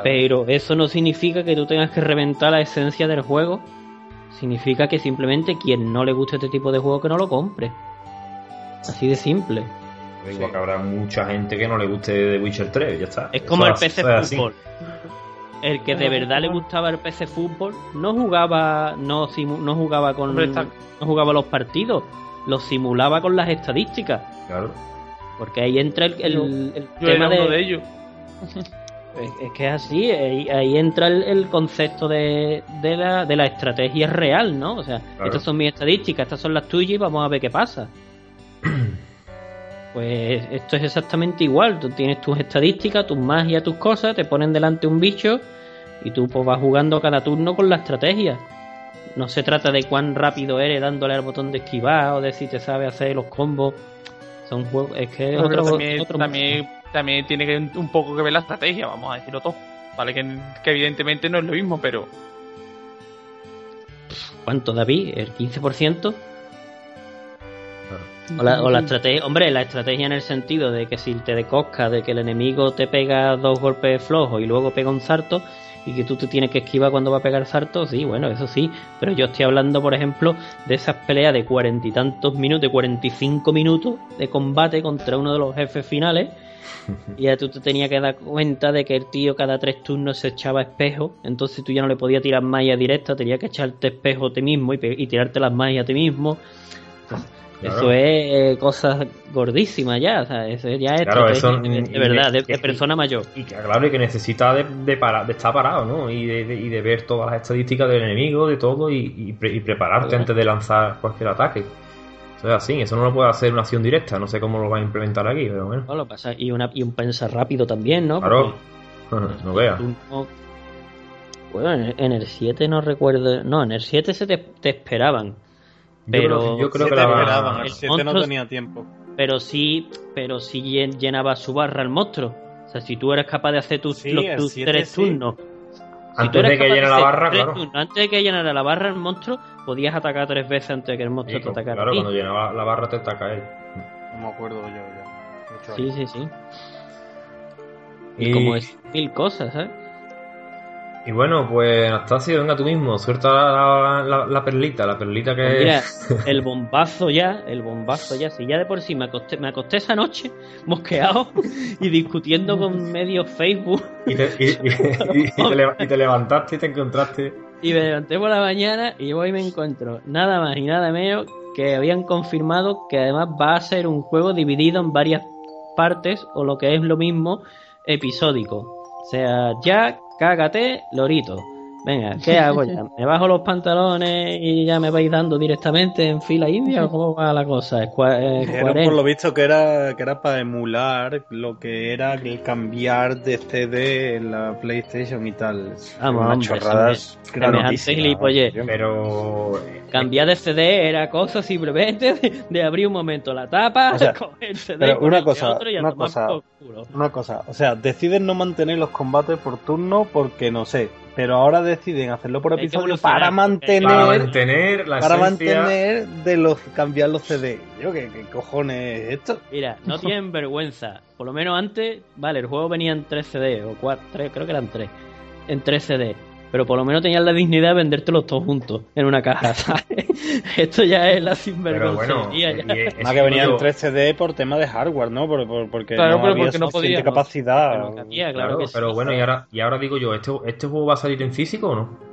Pero eso no significa que tú tengas que reventar la esencia del juego. Significa que simplemente quien no le guste este tipo de juego que no lo compre. Así de simple. Igual que habrá mucha gente que no le guste The Witcher 3, ya está. Es como Eso el PC. Fútbol. El que de verdad le gustaba el PC Fútbol no jugaba no, simu- no jugaba con no jugaba los partidos, los simulaba con las estadísticas. Claro. Porque ahí entra el, el, Yo- el Yo tema era de... uno de ellos. *laughs* Es, es que es así, ahí, ahí entra el, el concepto de, de, la, de la estrategia real, ¿no? O sea, Claro. estas son mis estadísticas, estas son las tuyas y vamos a ver qué pasa. Pues esto es exactamente igual, tú tienes tus estadísticas, tus magias, tus cosas, te ponen delante un bicho y tú pues vas jugando cada turno con la estrategia. No se trata de cuán rápido eres dándole al botón de esquivar o de si te sabe hacer los combos. Son juegos, es que es Pero otro, también, otro también, también tiene que un poco que ver la estrategia, vamos a decirlo todo. Vale, que, que evidentemente no es lo mismo, pero ¿Cuánto, David? ¿El 15%? O la, o la estrategia, hombre, la estrategia en el sentido de que si te decosca de que el enemigo te pega dos golpes flojos y luego pega un salto y que tú te tienes que esquivar cuando va a pegar salto, sí, bueno, eso sí, pero yo estoy hablando, por ejemplo, de esas peleas de cuarenta y tantos minutos, de 45 minutos de combate contra uno de los jefes finales *laughs* y ya tú te tenías que dar cuenta de que el tío cada tres turnos se echaba espejo, entonces tú ya no le podías tirar magia directa, tenías que echarte espejo a ti mismo y, pe- y tirarte las magias a ti mismo. Claro. Eso es cosas gordísimas ya, o sea, eso ya es Claro, estrategia eso- de, de verdad, de, persona mayor. Y que, claro, y que necesita de, para- de estar parado, ¿no? Y de, y de ver todas las estadísticas del enemigo, de todo, y, y pre- y prepararte Claro. antes de lanzar cualquier ataque. Eso es así, eso no lo puede hacer una acción directa, no sé cómo lo va a implementar aquí, pero bueno. No, lo pasa, y, una, y un pensar rápido también, ¿no? Claro, Porque- *laughs* no veas. No- Bueno, en, en el 7 no recuerdo. No, en el 7 se te, te esperaban. Pero. yo creo que te la va- esperaban, el el 7 no tenía tiempo. Pero sí, pero sí llen- llenaba su barra el monstruo. O sea, si tú eres capaz de hacer tus, Sí, los, tus 7 tres sí. turnos. si Antes de que llene la barra, tres claro. turnos antes de que llenara la barra el monstruo, podías atacar tres veces antes de que el monstruo Sí, te atacara. claro, a ti. cuando llenaba la barra te ataca él. No me acuerdo yo ya. Sí, sí, sí. Y, como es mil cosas, ¿sabes? Y bueno, pues Anastasio, venga tú mismo, suelta la, la- la perlita, la perlita que Pues mira, *laughs* el bombazo ya, el bombazo ya, si ya de por sí me acosté, me acosté esa noche mosqueado y discutiendo con medio Facebook y, te, y- y- y- y te leva- y te levantaste y te encontraste. y me levanté por la mañana y hoy me encuentro nada más y nada menos que habían confirmado que además va a ser un juego dividido en varias partes o lo que es lo mismo episódico. O sea, ya cágate, lorito. Venga, ¿qué hago ya? ¿Me bajo los pantalones y ya me vais dando directamente en fila india o cómo va la cosa? Square por lo visto que era, que era para emular lo que era el cambiar de CD en la PlayStation y tal. Vamos, Unas hombre, chorradas. Pero Cambiar de CD era cosa simplemente de, de abrir un momento la tapa, O sea, *laughs* coger el CD, pero una cosa, otro y una cosa. Una cosa, o sea, deciden no mantener los combates por turno porque no sé, pero ahora deciden hacerlo por episodio para porque- mantener para mantener la para esencia... mantener de los cambiar los CD. Yo qué, qué cojones es esto? Mira, no *laughs* tienen vergüenza. Por lo menos antes, vale, el juego venía en 3 CD o 4, creo que eran 3. En 3 CD. Pero por lo menos tenían la dignidad de vendértelos todos juntos en una caja, *laughs* ¿sabes? Esto ya es la Pero bueno, sinvergüencería. ya. y es- Más que venía digo, en 3 CD por tema de hardware, ¿no? Por, por- porque Claro, no pero había porque no suficiente podíamos. capacidad. Porque no cabía, claro Claro, que sí. pero bueno, y ahora, y ahora digo yo, ¿este, ¿este juego va a salir en físico o no?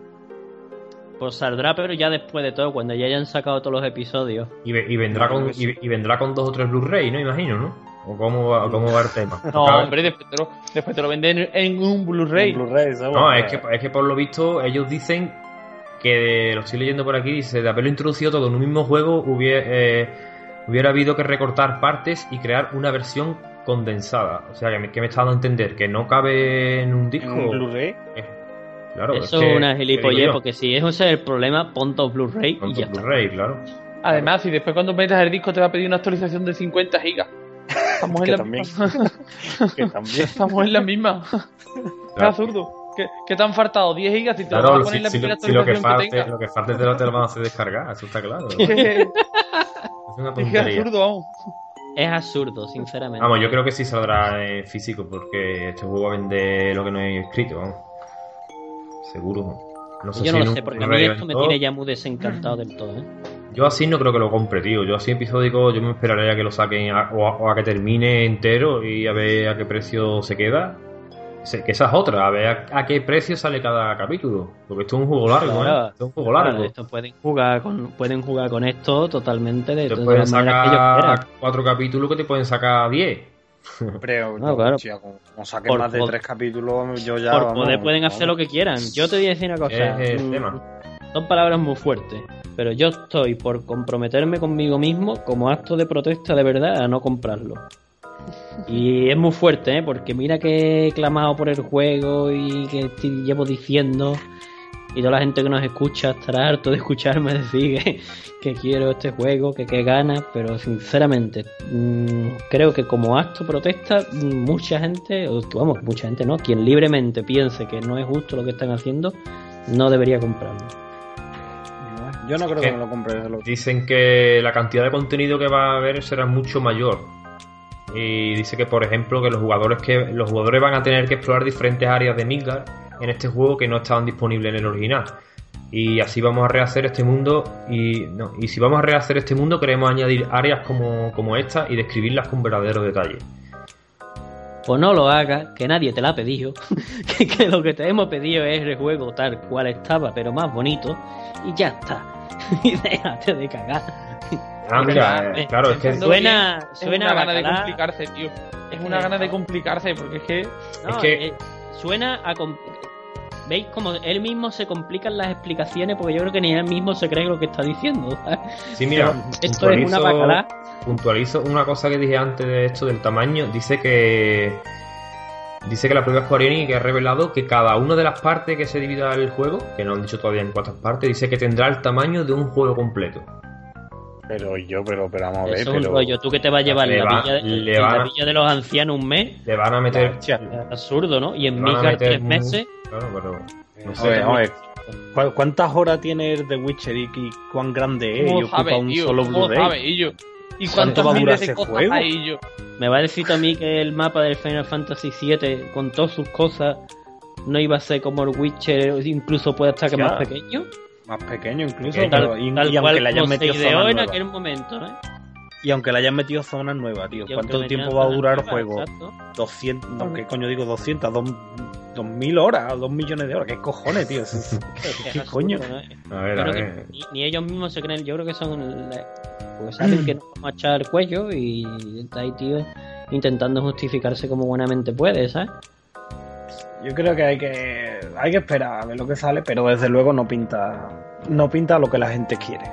Pues saldrá, pero ya después de todo, cuando ya hayan sacado todos los episodios. Y, ve- y vendrá Claro con que sí. y, y vendrá con dos o tres Blu-ray, ¿no? Imagino, ¿no? ¿O cómo va, cómo va el tema? No, hombre, después te lo, después te lo venden en un Blu-ray. No, es que, es que por lo visto ellos dicen que, lo estoy leyendo por aquí, dice, de haberlo introducido todo en un mismo juego hubiera, eh, hubiera habido que recortar partes y crear una versión condensada. O sea, que me, que me está dando a entender que no cabe en un disco. en un Blu-ray. Claro, Eso es una que gilipollez, porque si ese es el problema, pon dos Blu-ray y ya está. Blu-ray, claro. Además, si después cuando metas el disco te va a pedir una actualización de 50 gigas. Estamos, Que en la, también. *laughs* que también. estamos en la misma. Es absurdo. ¿Qué, qué te han faltado? 10 gigas si te lo Claro, vas a si, poner en la si si lo que que, falte, tengas. lo que falte te lo, te lo van a hacer descargar, eso está claro. *laughs* Es Es que- una es que tontería. absurdo, vamos. Es absurdo, sinceramente. Vamos, yo creo que sí saldrá en físico porque este juego va a vender lo que no hay escrito, vamos. Seguro. No sé Yo si no lo sé, porque a mí esto me tiene ya muy desencantado del todo. ¿eh? Yo así no creo que lo compre, tío. Yo así episódico, yo me esperaría a que lo saquen a- o, a, o a que termine entero y a ver a qué precio se queda. Que esa es otra, a ver a, a qué precio sale cada capítulo. Porque esto es un juego largo, Claro. ¿eh? Esto es un juego largo. Claro, esto pueden jugar con pueden jugar con esto totalmente de te todas pueden las maneras que ellos sacar quieran. cuatro capítulos que te pueden sacar diez. Pero, *laughs* No, claro. como, como saquen Por más de tres capítulos, yo ya. Por vamos, poder pueden vamos. hacer lo que quieran. Yo te voy a decir una cosa. Es el mm, tema. Son palabras muy fuertes, pero yo estoy por comprometerme conmigo mismo como acto de protesta de verdad a no comprarlo. *laughs* Y es muy fuerte, ¿eh? porque mira que he clamado por el juego y que llevo diciendo y toda la gente que nos escucha estará harto de escucharme decir que, que quiero este juego, que qué ganas, pero sinceramente mm, creo que como acto protesta mm, mucha gente, o, vamos, mucha gente no, quien libremente piense que no es justo lo que están haciendo, no debería comprarlo. Yo no creo que me lo compre. Dicen que la cantidad de contenido que va a haber será mucho mayor. Y dice que, por ejemplo, que los jugadores que los jugadores van a tener que explorar diferentes áreas de Midgard en este juego que no estaban disponibles en el original. Y así vamos a rehacer este mundo. Y, no, y si vamos a rehacer este mundo, queremos añadir áreas como, como esta y describirlas con verdadero detalle. Pues no lo hagas, que nadie te la ha pedido, *laughs* que, que lo que te hemos pedido es el juego tal cual estaba, pero más bonito, y ya está. Y déjate de cagar. Ah, mira, Eh, eh, claro, es que. Suena, Es suena una gana de complicarse, tío. Es una gana de complicarse, porque es que. No, Es que- eh, suena a. ¿Veis como él mismo se complican las explicaciones? Porque yo creo que ni él mismo se cree lo que está diciendo. ¿sabes? sí, mira, Esto es una bacalá. puntualizo una cosa que dije antes de esto del tamaño. Dice que. Dice que la propia Square Enix que ha revelado que cada una de las partes que se divida el juego, que no han dicho todavía en cuántas partes, dice que tendrá el tamaño de un juego completo. Pero yo, pero, pero vamos a ver. Eso es un pero... rollo. ¿Tú que te vas a llevar Le la, va- villa, le en van la villa de los ancianos un mes? Le van a meter. Absurdo, ¿no? Y en meter tres meses. Claro, pero. No A sé. ver, a ver, ¿cu- ¿Cuántas horas tiene el The Witcher y, cuán grande es? Y ¿Cómo ocupa sabe, un tío? solo ¿Cómo Blu-ray. Y yo? ¿Y ¿Cuánto cuántos va a durar miles de ese cosas juego? hay, yo? ¿Me va a decir a mí que el mapa del Final Fantasy VII, con todas sus cosas, no iba a ser como el Witcher, incluso puede estar que más pequeño? Más pequeño incluso, pero Tal, y, tal y aunque cual le hayan metido ideó zonas en nuevas. aquel momento, ¿eh? Y aunque le hayan metido zonas nuevas, tío. ¿Cuánto tiempo va a durar el juego? exacto. 200, no, ¿qué coño digo 200? Dos, 2000 horas, 2 millones de horas. ¿Qué cojones, tío? *laughs* ¿Qué coño? ¿no? A ver, Yo a creo que ver. ni, ni ellos mismos se creen, yo creo que son. Porque saben *clears throat* que nos vamos a echar el cuello y está ahí, tío, intentando justificarse como buenamente puede, ¿sabes? Yo creo que hay que hay que esperar a ver lo que sale, pero desde luego no pinta no pinta a lo que la gente quiere,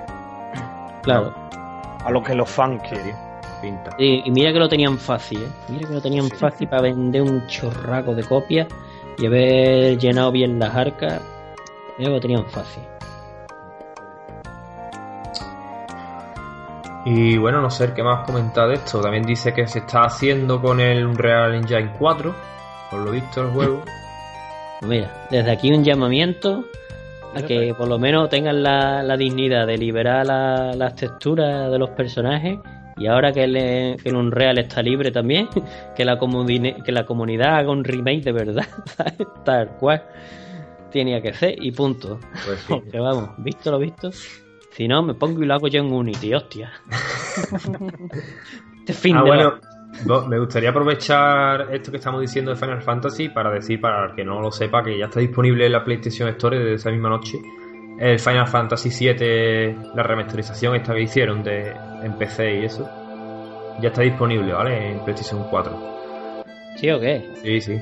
Claro. a lo que los fans quieren. Pinta. Y, y mira que lo tenían fácil, ¿eh? Mira que lo tenían fácil para vender un chorraco de copias y haber llenado bien las arcas. Lo tenían fácil. Y bueno, no sé qué más comentar de esto. También dice que se está haciendo con el Unreal Engine 4, por lo visto el juego. *laughs* Pues mira, desde aquí un llamamiento a que por lo menos tengan la, la dignidad de liberar la- las texturas de los personajes y ahora que el, que el Unreal está libre también, que la, que la comunidad haga un remake de verdad, *laughs* tal cual tenía que ser y punto. Pues sí. *laughs* Porque vamos, visto lo visto. Si no, me pongo y lo hago yo en Unity, hostia. *laughs* este fin Ah, de bueno, no, me gustaría aprovechar esto que estamos diciendo de Final Fantasy para decir, para el que no lo sepa, que ya está disponible en la PlayStation Store desde esa misma noche. El Final Fantasy VII, la remasterización esta que hicieron de, en PC y eso. Ya está disponible, ¿vale? En PlayStation 4. ¿Sí o qué? Sí, sí.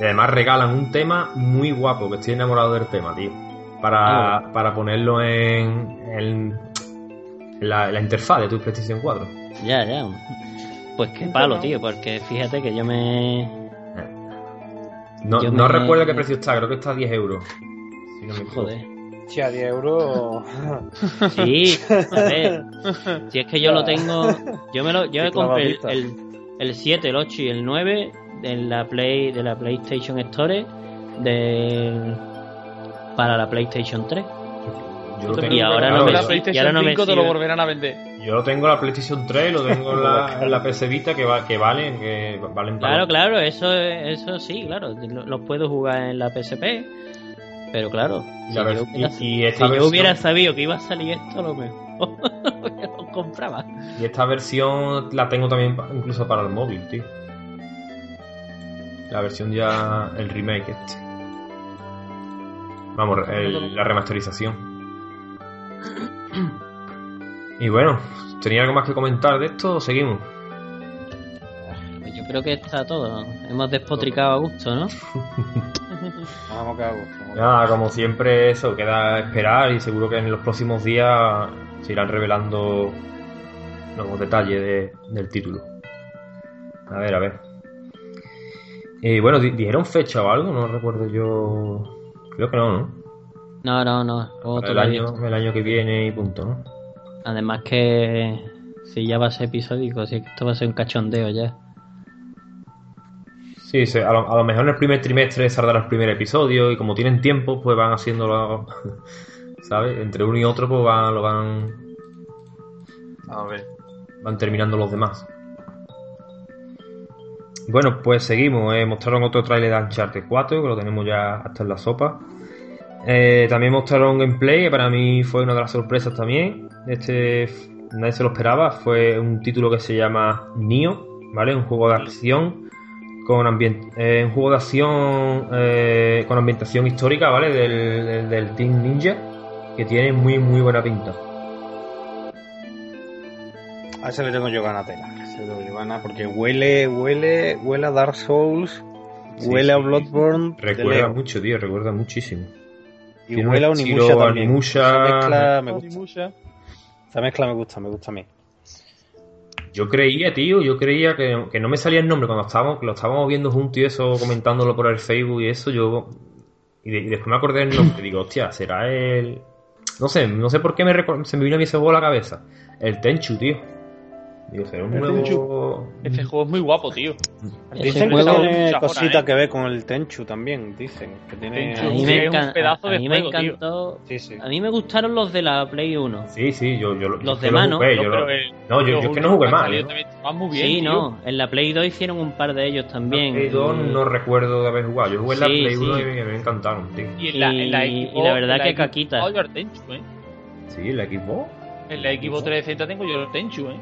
Y además regalan un tema muy guapo, que estoy enamorado del tema, tío. Para, para ponerlo en, en la, la interfaz de tu PlayStation 4. Ya, ya. Pues qué palo, tío, porque fíjate que yo me... No, Yo no me- recuerdo qué precio está, creo que está a 10 euros. Si no me equivoco. Joder. Sí, a 10 euros. Sí, a ver. Si es que yo lo tengo. Yo me lo. Yo me compré el, el, el 7, el 8 y el 9 en la Play, de la PlayStation Store del, para la PlayStation 3. Yo tengo, Y ahora no me- la yo- PlayStation y ahora no me 5 te lo volverán a vender. Yo lo tengo en la PlayStation 3 y lo tengo en la, *laughs* en la PC Vita que, va, que valen, que valen Claro, para- claro, eso, eso sí, claro. Lo, lo puedo jugar en la PSP. Pero claro, si, yo, hubiera, y- y si yo hubiera sabido que iba a salir esto, a lo mejor *laughs* lo compraba. Y esta versión la tengo también incluso para el móvil, tío. la versión ya, el remake este. Vamos, el- la remasterización. Y bueno, ¿tenía algo más que comentar de esto o seguimos? Creo que está todo. Hemos despotricado a gusto, ¿no? *laughs* Vamos a quedar a gusto. Nada, como siempre, eso, queda esperar y seguro que en los próximos días se irán revelando nuevos detalles de- del título. A ver, a ver. Y bueno, di- ¿dijeron fecha o algo? No recuerdo yo. Creo que no, ¿no? No, no, no. el año, el año que viene y punto, ¿no? Además que si ya va a ser episódico, si es que esto va a ser un cachondeo ya. Sí, a, lo, a lo mejor en el primer trimestre saldrá el primer episodio y como tienen tiempo, pues van haciéndolo, *laughs* ¿sabes? Entre uno y otro, pues van, lo van, A ver. van terminando los demás. Bueno, pues seguimos. eh, mostraron otro tráiler de Uncharted 4, que lo tenemos ya hasta en la sopa. Eh, también mostraron gameplay, que para mí fue una de las sorpresas también. Este nadie se lo esperaba. Fue un título que se llama Nio, ¿vale? Un juego de acción con ambient eh, un juego de acción eh, con ambientación histórica, ¿vale? Del, del, del Team Ninja, que tiene muy muy buena pinta. A ese le tengo yo gana tela. a ese le tengo yo porque huele, huele, huele a Dark Souls, Sí, huele a. Bloodborne. Recuerda mucho, tío, recuerda muchísimo. Y tiene huele a Onimusha también. Onimusha. Esa mezcla me gusta. Esa mezcla me gusta, me gusta a mí. Yo creía, tío, yo creía que, que no me salía el nombre cuando estábamos, lo estábamos viendo juntos y eso, comentándolo por el Facebook y eso, yo... Y, de- y después me acordé del nombre digo, hostia, será el... No sé, no sé por qué me se me vino a mí ese la cabeza. El Tenchu, tío. Digo, será un nuevo... Este juego es muy guapo, tío. Ese Dicen que tiene cositas ¿eh? que ver con el Tenchu también, dicen. Que tiene... A mí me, un pedazo a de mí me encantó. Sí, sí. A mí me gustaron los de la Play 1. Sí, sí, yo, yo, Los de mano, No, yo pero lo- el- no, yo, los yo es que no jugué mal, ¿eh? sí, tío. no. En la Play 2 hicieron un par de ellos también. Play 2 no recuerdo de haber jugado. Yo jugué en la Sí, Play 1 sí. y me, encantaron, tío. Y en la, en la Xbox, la verdad en que Xbox caquita. tengo yo el Tenchu, ¿eh? Sí, el equipo. En la Xbox 360 tengo yo el Tenchu, ¿eh?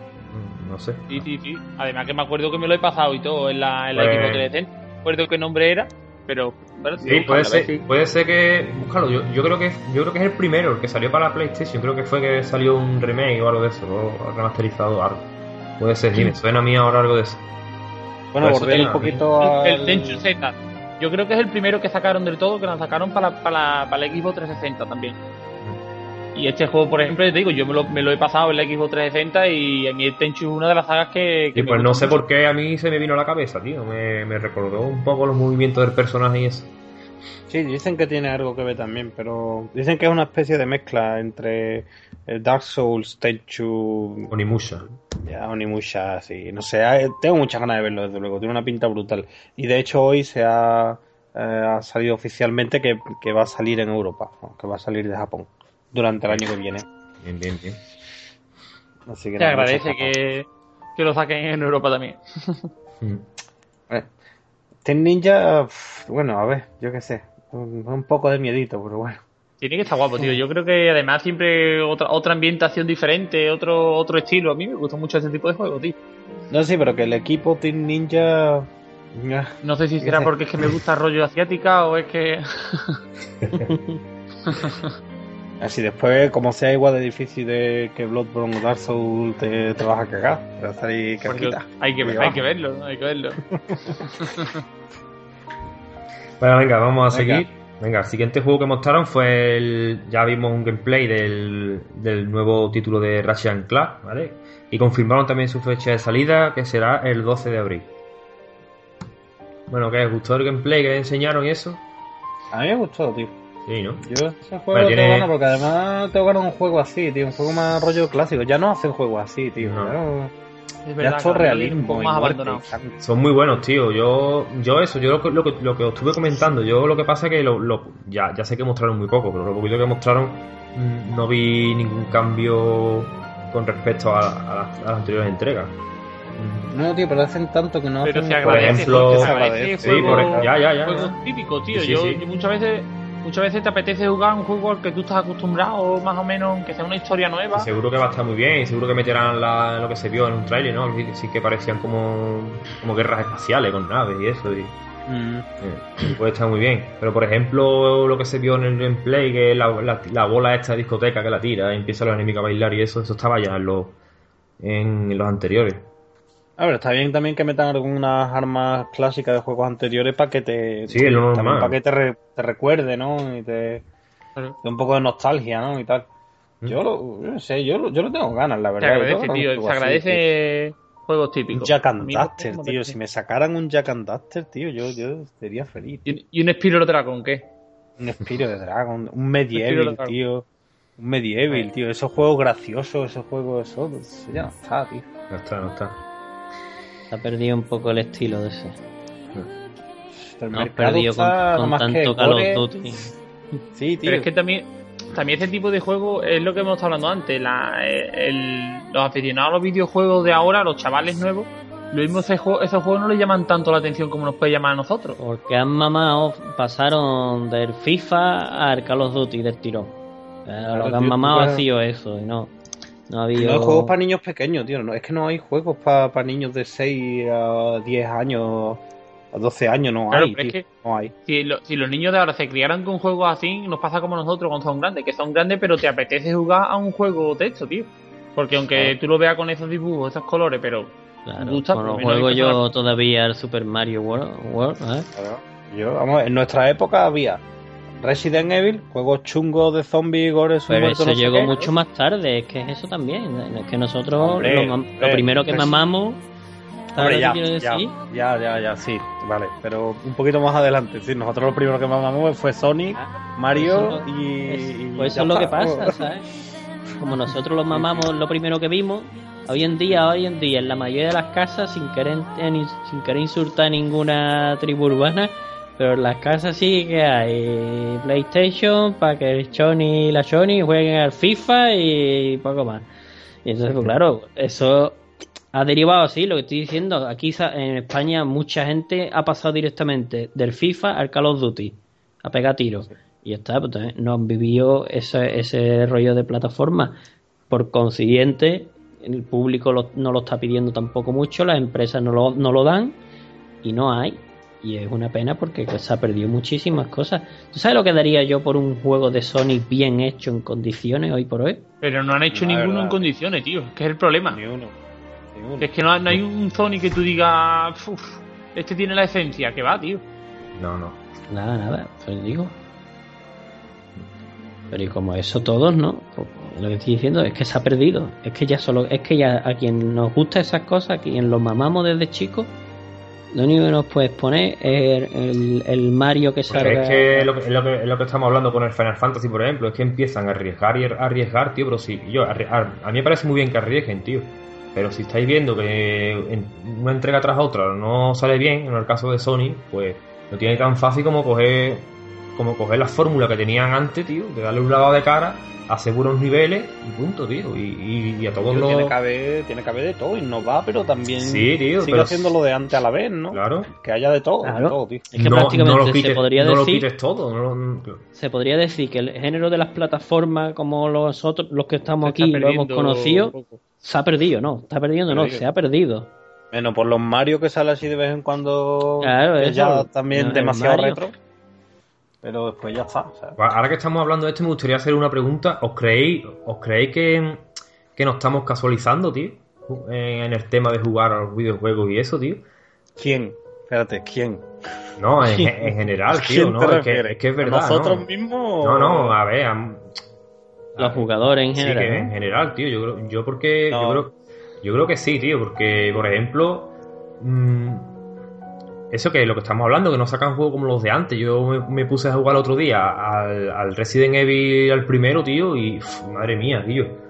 No sé. Sí, sí, sí. Además que me acuerdo que me lo he pasado y todo en la, en la Pues- Xbox 360. No recuerdo qué nombre era, pero... pero Sí, puede ser, puede ser que. Búscalo, yo, yo creo que yo creo que es el primero, el que salió para la PlayStation. Creo que fue que salió un remake o algo de eso, o remasterizado o algo. Puede ser, sí, me suena a mí ahora algo de eso. Bueno, volver tiene- un poquito. El Tenchu Z. Yo creo que es el primero que sacaron del todo, que lo sacaron para, la- para, la- para la Xbox 360 también. Y este juego, por ejemplo, te digo, yo me lo, me lo he pasado en la Xbox 360 y a mí el Tenchu es una de las sagas que... que Y me pues no sé mucho. por qué a mí se me vino a la cabeza, tío. Me, me recordó un poco los movimientos del personaje y eso. Sí, dicen que tiene algo que ver también, pero dicen que es una especie de mezcla entre el Dark Souls, Tenchu, Onimusha. ya, Onimusha, así. No sé, tengo muchas ganas de verlo, desde luego. Tiene una pinta brutal. Y de hecho hoy se ha, eh, ha salido oficialmente que, que va a salir en Europa, ¿no? que va a salir de Japón durante el año que viene. Bien, bien, bien. Así que agradece que, que lo saquen en Europa también. Mm. Ten Ninja, bueno, a ver, yo qué sé. Un, un poco de miedito, pero bueno. Tiene que estar guapo, tío. Yo creo que además siempre otra otra ambientación diferente, otro otro estilo. A mí me gusta mucho ese tipo de juegos, tío. No, sí, pero que el equipo Team Ninja. No sé si será *laughs* porque es que me gusta rollo asiática o es que... *laughs* *laughs* Así después, como sea igual de difícil de que Bloodborne o Dark Souls, te, te vas a cagar. Te vas a salir porque casquita. hay que, hay verlo, ¿no? hay que verlo. *laughs* Bueno, venga, vamos a Venga. seguir. Venga, el siguiente juego que mostraron fue el. Ya vimos un gameplay del, del nuevo título de Ratchet and Clank, ¿vale? Y confirmaron también su fecha de salida, que será el 12 de abril. Bueno, ¿qué os gustó el gameplay que enseñaron y eso? A mí me gustó, tío. Sí, ¿no? Yo ese juego Bueno, lo tiene- ganas porque además tengo ganas un juego así, tío. Un juego más rollo clásico. Ya no hacen juegos así, tío. No. Ya, no- Es ya verdad, es todo cada día realismo. un poco y más muerte abandonado. Son muy buenos, tío. Yo, yo eso, yo lo que, lo que, lo que os estuve comentando, yo lo que pasa es que lo, lo- ya, ya sé que mostraron muy poco, pero lo poquito que mostraron mm, no vi ningún cambio con respecto a, a las, a las anteriores entregas. No, tío, pero hacen tanto que no Pero hacen se agradece, ejemplo- porque se agradece. Sí, por ya, ya, ya. juegos ya. típicos, tío. Sí, sí, yo, sí. yo muchas veces muchas veces te apetece jugar un juego al que tú estás acostumbrado, más o menos, que sea una historia nueva. Y seguro que va a estar muy bien y seguro que meterán la- lo que se vio en un trailer, ¿no? Sí, sí que parecían como, como guerras espaciales con naves y eso. Y, Mm. Eh, puede estar muy bien. Pero por ejemplo, lo que se vio en el gameplay, que la, la, la bola esta de discoteca que la tira y empieza los enemigos a bailar y eso, eso estaba ya en los, en los anteriores. A ver, está bien también que metan algunas armas clásicas de juegos anteriores para que te. Sí, es lo también normal. Para que te, re- te recuerde, ¿no? Y te. Claro. un poco de nostalgia, ¿no? Y tal. Mm. Yo lo, yo no sé, yo, lo- yo lo tengo ganas, la Se verdad. Yo agradece, tío. Se así, agradece juegos tío. Un típicos. Jack and como tío. Si me sacaran un Jack and Daxter, tío, yo, yo sería feliz. Y un- Y un Spiro Dragon, ¿qué? Un Spiro de Dragon, un Medieval, tío. Un Medieval, tío. Esos juegos graciosos, esos juegos, eso, eso ya no está, tío. No está, no está. Se ha perdido un poco el estilo de ese. El No perdido con, tanto Call of. Duty. Sí, tío. Pero es que también, también este tipo de juego es lo que hemos estado hablando antes. La, el- los aficionados a los videojuegos de ahora, los chavales nuevos, lo mismo ese juego- esos juegos no les llaman tanto la atención como nos puede llamar a nosotros. Porque han mamado, pasaron del FIFA al Call of Duty del tirón. Eh, lo que han mamado ha sido eso, y no. No ha habido. No hay juegos para niños pequeños, tío. No, es que no hay juegos para niños de 6 a 10 años, a 12 años, no Claro, hay, pero es que- No hay. Si, lo- si los niños de ahora se criaran con juegos así, nos pasa como nosotros cuando son grandes, que son grandes, pero te apetece jugar a un juego de esto, tío. Porque aunque Claro. tú lo veas con esos dibujos, esos colores, pero Claro, gusta, hay juego yo todavía el Super Mario World. World, ¿eh? Claro. Yo, vamos, en nuestra época había Resident Evil, juegos chungos de zombies, gore, Pero muertos, eso no llegó qué. mucho más tarde, es que es eso también. Es que nosotros Hombre, lo, primero que mamamos. ¿sabes Hombre, ya, ya, decir? ya, ya, ya, sí, vale. Pero un poquito más adelante, sí. Nosotros lo primero que mamamos fue Sonic, Mario Eso- y. Es- y pues eso es lo que pasa, ¿sabes? Como nosotros lo mamamos lo primero que vimos, hoy en día, hoy en día, en la mayoría de las casas, sin querer, sin querer insultar a ninguna tribu urbana, pero en las casas sí que hay PlayStation para que el Sony y la Sony jueguen al FIFA y poco más. Y entonces, pues claro, eso ha derivado así, lo que estoy diciendo. Aquí en España mucha gente ha pasado directamente del FIFA al Call of Duty, a pegar tiros. Y ya está, pues no han vivido ese, ese rollo de plataforma. Por consiguiente, el público lo- no lo está pidiendo tampoco mucho, las empresas no lo, no lo dan y no hay. Y es una pena porque pues, se ha perdido muchísimas cosas. ¿Tú sabes lo que daría yo por un juego de Sony bien hecho en condiciones hoy por hoy? pero no han hecho ninguno en condiciones, tío. Es que es el problema. Ni uno. Ni uno. Es que no, no hay un Sony que tú digas, "Uf, este tiene la esencia, que va, tío. No, no. Nada, nada, pues digo. Pero y como eso todos, ¿no? Pues, lo que estoy diciendo es que se ha perdido. Es que ya solo, es que ya a quien nos gusta esas cosas, a quien los mamamos desde chicos, lo único que nos puedes poner es el, el- Mario que Pues salga. es que lo que, es lo que es lo que estamos hablando con el Final Fantasy, por ejemplo, es que empiezan a arriesgar y a arriesgar, tío, pero sí, yo, arri- a, a mí me parece muy bien que arriesguen, tío. Pero si estáis viendo que en una entrega tras otra no sale bien, en el caso de Sony, pues no tiene tan fácil como coger como coger la fórmula que tenían antes, tío, de darle un lavado de cara, hacer buenos niveles y punto, tío. Y, y- y a todos Tío, los... tiene, que haber, tiene que haber de todo, innovar, pero también Sí, tío, sigue pero- haciendo lo de antes a la vez, ¿no? Claro. Que haya de todo, Claro. de todo, tío. Es que no, prácticamente no lo se podría no lo decir. quites todo. no lo- Se podría decir que el género de las plataformas, como los otros, los que estamos aquí lo hemos conocido, se ha perdido, ¿no? Está perdiendo, no, se ha perdido. Bueno, por los Mario que sale así de vez en cuando, Claro, eso. ya también demasiado retro. Pero después ya está, ¿sabes? Ahora que estamos hablando de esto, me gustaría hacer una pregunta. ¿Os creéis, os creéis que, que nos estamos casualizando, tío? En el tema de jugar a los videojuegos y eso, tío. ¿Quién? Espérate, ¿quién? No, en, en general, tío, ¿Quién ¿no? Es que, es que es ¿A verdad. ¿Nosotros ¿no? mismos? No, no, a ver. Los jugadores en Sí, general. que ¿no? en general, tío. Yo creo, yo porque. No. Yo, creo, yo creo que sí, tío. Porque, por ejemplo. mm, eso que es lo que estamos hablando, que no sacan juegos como los de antes. Yo me, puse a jugar el otro día al, Resident Evil al primero, tío, y madre mía, tío.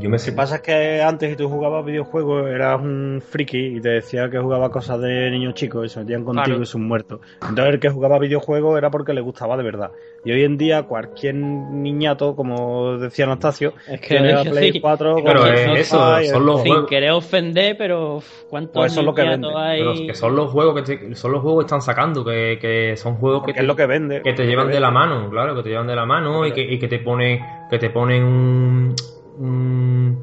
Yo me Lo que pasa es que antes si tú jugabas videojuegos eras un friki y te decía que jugaba cosas de niños chicos y se metían contigo Claro. y son muertos. Entonces el que jugaba videojuegos era porque le gustaba de verdad. Y hoy en día cualquier niñato, como decía Anastasio, Es que tiene la *laughs* sí, Play 4 Pero es sofá eso, y son los sin juegos. querer ofender, pero ¿cuántos Pues eso es lo que vende. hay? Pero que son los juegos que te- son los juegos que están sacando, que, que son juegos que te, es lo que vende. que te llevan de vende. la mano, claro, que te llevan de la mano y que, y que te ponen que te ponen un, un,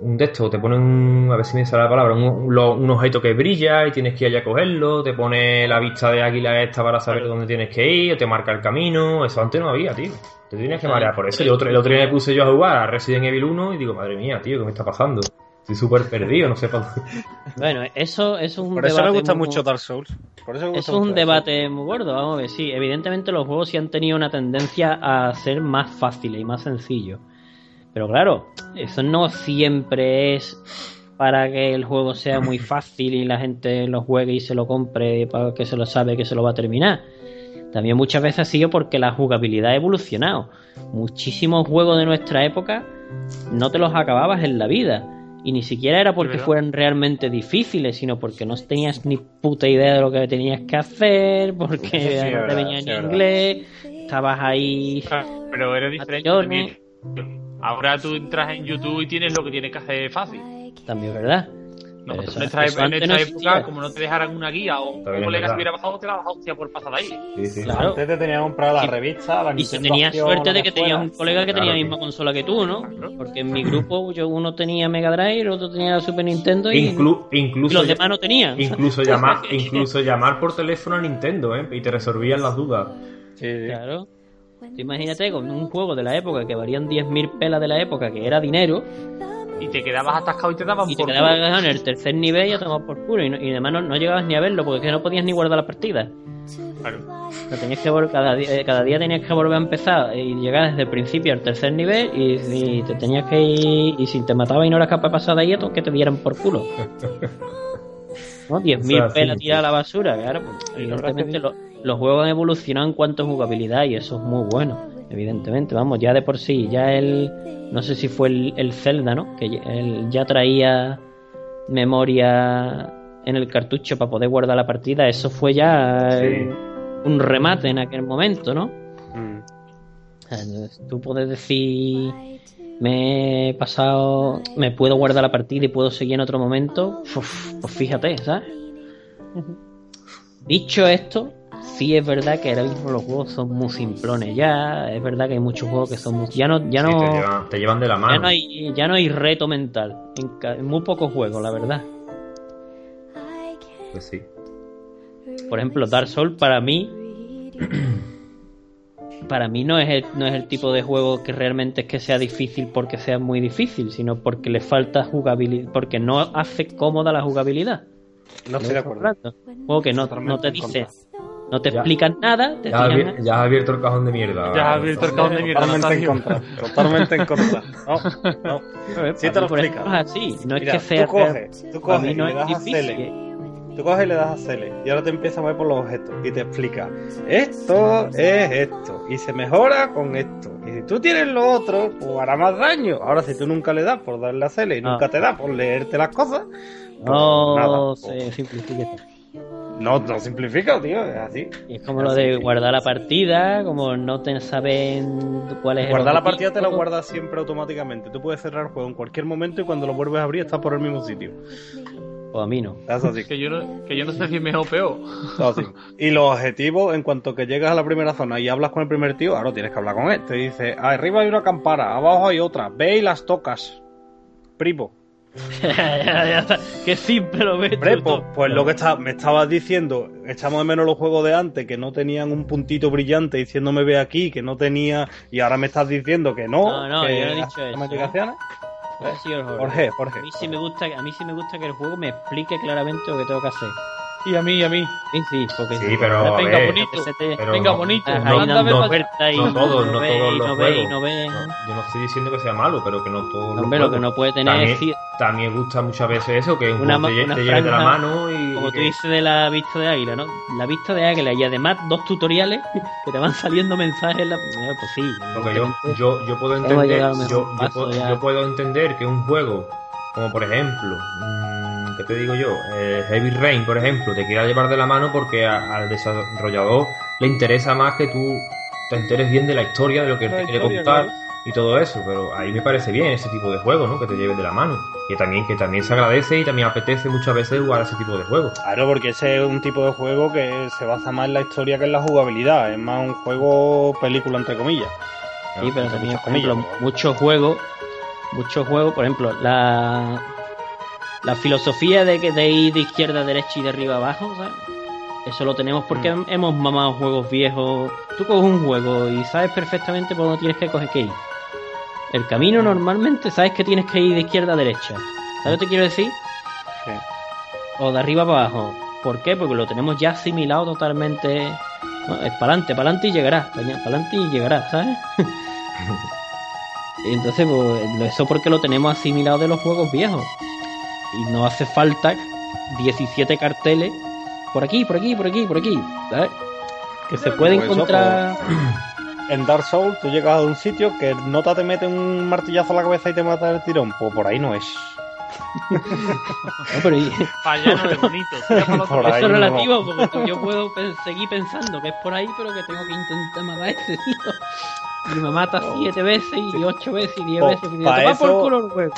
un de estos, te ponen, un- a ver si me sale la palabra, un, un- lo- un objeto que brilla y tienes que ir allá a cogerlo, te pone la vista de águila esta para saber dónde tienes que ir, o te marca el camino, eso antes no había, tío. Te tienes que marear por eso. El otro, el otro día me puse yo a jugar a Resident Evil 1 y digo, madre mía, tío, ¿qué me está pasando? Estoy súper perdido, no sé para dónde. *laughs* Bueno, eso, eso es un Por eso debate me gusta muy- mucho Dark Souls. Por eso me gusta Eso es un debate muy gordo, vamos a ver, sí. Evidentemente los juegos sí han tenido una tendencia a ser más fáciles y más sencillos. Pero claro, eso no siempre es para que el juego sea muy *laughs* fácil y la gente lo juegue y se lo compre para que se lo sabe que se lo va a terminar. También muchas veces ha sido porque la jugabilidad ha evolucionado. Muchísimos juegos de nuestra época no te los acababas en la vida. Y ni siquiera era porque fueran realmente difíciles, sino porque no tenías ni puta idea de lo que tenías que hacer, porque Sí, no te verdad, venía en inglés, estabas ahí. Pero era diferente. Ahora tú entras en YouTube y tienes lo que tienes que hacer fácil. También, ¿verdad? No, en eso en no época, existía. como no te dejaran una guía o un colega se hubiera pasado, te la bajado hostia por pasar ahí. Sí, sí. Claro. Antes te tenías que comprar la revista, la Y si Nintendo tenías Acción, suerte de que tenías un colega que tenía la misma sí. consola que tú, ¿no? Porque en mi grupo yo uno tenía Mega Drive, el otro tenía la Super Nintendo y, Inclu- y los demás no tenían. incluso, llamar, incluso llamar por teléfono a Nintendo, ¿eh? Y te resolvían las dudas. Sí, sí. Claro. Tú Imagínate con un juego de la época que valían 10.000 pelas de la época, que era dinero, Y te quedabas atascado y te daban y te quedabas culo. en el tercer nivel y a tomar por culo. Y, no- y además no, no llegabas ni a verlo porque es que no podías ni guardar la partida. Claro. Lo tenías que vol- cada, día, eh, cada día tenías que volver a empezar y llegar desde el principio al tercer nivel y, y te tenías que ir y si te mataba y no eras capaz de pasar de ahí, que te dieran por culo. *laughs* ¿No? 10.000 O sea, sí, pelas sí. tiradas a la basura, claro. pues, evidentemente lo- los juegos han evolucionado en cuanto a jugabilidad y eso es muy bueno, evidentemente. Vamos, ya de por sí, ya el. No sé si fue el, el Zelda, ¿no? Que ya- el- ya traía memoria en el cartucho para poder guardar la partida. Eso fue ya Sí. eh, un remate en aquel momento, ¿no? Mm. Entonces, Tú puedes decir, me he pasado, me puedo guardar la partida y puedo seguir en otro momento. Uf, pues fíjate, ¿sabes? Dicho esto, sí es verdad que ahora mismo los juegos son muy simplones ya. Es verdad que hay muchos juegos que son muy, ya no, ya Sí, no, te, llevan, te llevan de la mano. ya no hay, ya no hay reto mental en, muy pocos juegos, la verdad. Pues sí. Por ejemplo, Dark Souls para mí *clears throat* para mí no es el, no es el tipo de juego que realmente es que sea difícil porque sea muy difícil, sino porque le falta jugabilidad, porque no hace cómoda la jugabilidad. No estoy de acuerdo. Juego que no, no te dice. No te Ya. explican nada, te Ya has, tiran- abier- ya has abierto el cajón de mierda. Ya has abierto el cajón de mierda. Totalmente en contra. *laughs* Totalmente en contra. No, no. Sí te lo ejemplo, es así, no es que sea tú coges, tú coges mí y le das a. Select. Tú coges y le das a Select y ahora te empieza a mover por los objetos y te explica esto es esto y se mejora con esto y si tú tienes lo otro pues hará más daño ahora si tú nunca le das por darle a Select y Ah. nunca te da por leerte las cosas pues No nada, se pues, simplifica. No, no simplifica tío es así Y es como lo de guardar la partida, como no te saben cuál es el guardar la partida te la guardas siempre automáticamente tú puedes cerrar el juego en cualquier momento y cuando lo vuelves a abrir está por el mismo sitio O a mí no. es así Que yo, no, que yo no sé si es mejor o peor. Así. Y los objetivos, en cuanto que llegas a la primera zona y hablas con el primer tío, ahora tienes que hablar con él. Te dice, arriba hay una campana, abajo hay otra, ve y las tocas. Primo. Qué simple lo ves. Hombre, pues, pues lo que está, me estabas diciendo, echamos de menos los juegos de antes, que no tenían un puntito brillante diciéndome ve aquí, que no tenía, y ahora me estás diciendo que no. No, no, que yo no he dicho eso. Jorge, Jorge. A mí sí me gusta, a mí sí me gusta que el juego me explique claramente lo que tengo que hacer. Y a mí, y a mí. Sí, sí, porque Sí, pero a Venga, ver, bonito. se te- pero Venga, no- bonito. no- no- ofertas y no todos, no ve, todos y los no ve, juegos. no ve. No, yo no estoy diciendo que sea malo, pero que no todos los lo que juegos. no puede tener también, también gusta muchas veces eso, que un Una juego te, una te lleve de la franja, mano y... como y tú que- dices de la vista de águila, ¿no? La vista de águila y además dos tutoriales *laughs* que te van saliendo mensajes. en La... Eh, Pues sí. Porque yo, yo, yo puedo entender yo, yo puedo, yo puedo entender que un juego como por ejemplo mm, ¿qué te digo yo? Eh, Heavy Rain por ejemplo te quiera llevar de la mano porque a- al desarrollador le interesa más que tú te enteres bien de la historia de lo que él La te quiere contar claro. y todo eso pero ahí me parece bien ese tipo de juego ¿no? que te lleves de la mano que también que también se agradece y también apetece muchas veces jugar a ese tipo de juegos Claro, porque ese es un tipo de juego que se basa más en la historia que en la jugabilidad. Es más un juego película, entre comillas. Sí, pero Entre también, por ejemplo, muchos juegos muchos juegos, por ejemplo, la, la filosofía de, que, de ir de izquierda a derecha y de arriba a abajo, ¿sabes? Eso lo tenemos porque hemos mamado juegos viejos. Tú coges un juego y sabes perfectamente por dónde tienes que coger que ir. El camino normalmente sabes que tienes que ir de izquierda a derecha. ¿Sabes lo que te quiero decir? Sí. O de arriba para abajo. ¿Por qué? Porque lo tenemos ya asimilado totalmente. No, es para adelante, para adelante y llegarás. Para adelante y llegarás, ¿sabes? *laughs* entonces, pues, eso porque lo tenemos asimilado de los juegos viejos. Y no hace falta 17 carteles por aquí, por aquí, por aquí, por aquí. ¿sabes? Que se puede Pues eso, encontrar. En Dark Souls tú llegas a un sitio que nota te mete un martillazo a la cabeza y te mata el tirón. Pues por ahí no es. No, pero y- Para allá no es bonito. Por eso es no. relativo, porque yo puedo seguir pensando que es por ahí, pero que tengo que intentar matar a este tío. Y me mata siete veces, y ocho veces, y diez Oh, veces. Y pa' toma por culo el huevo.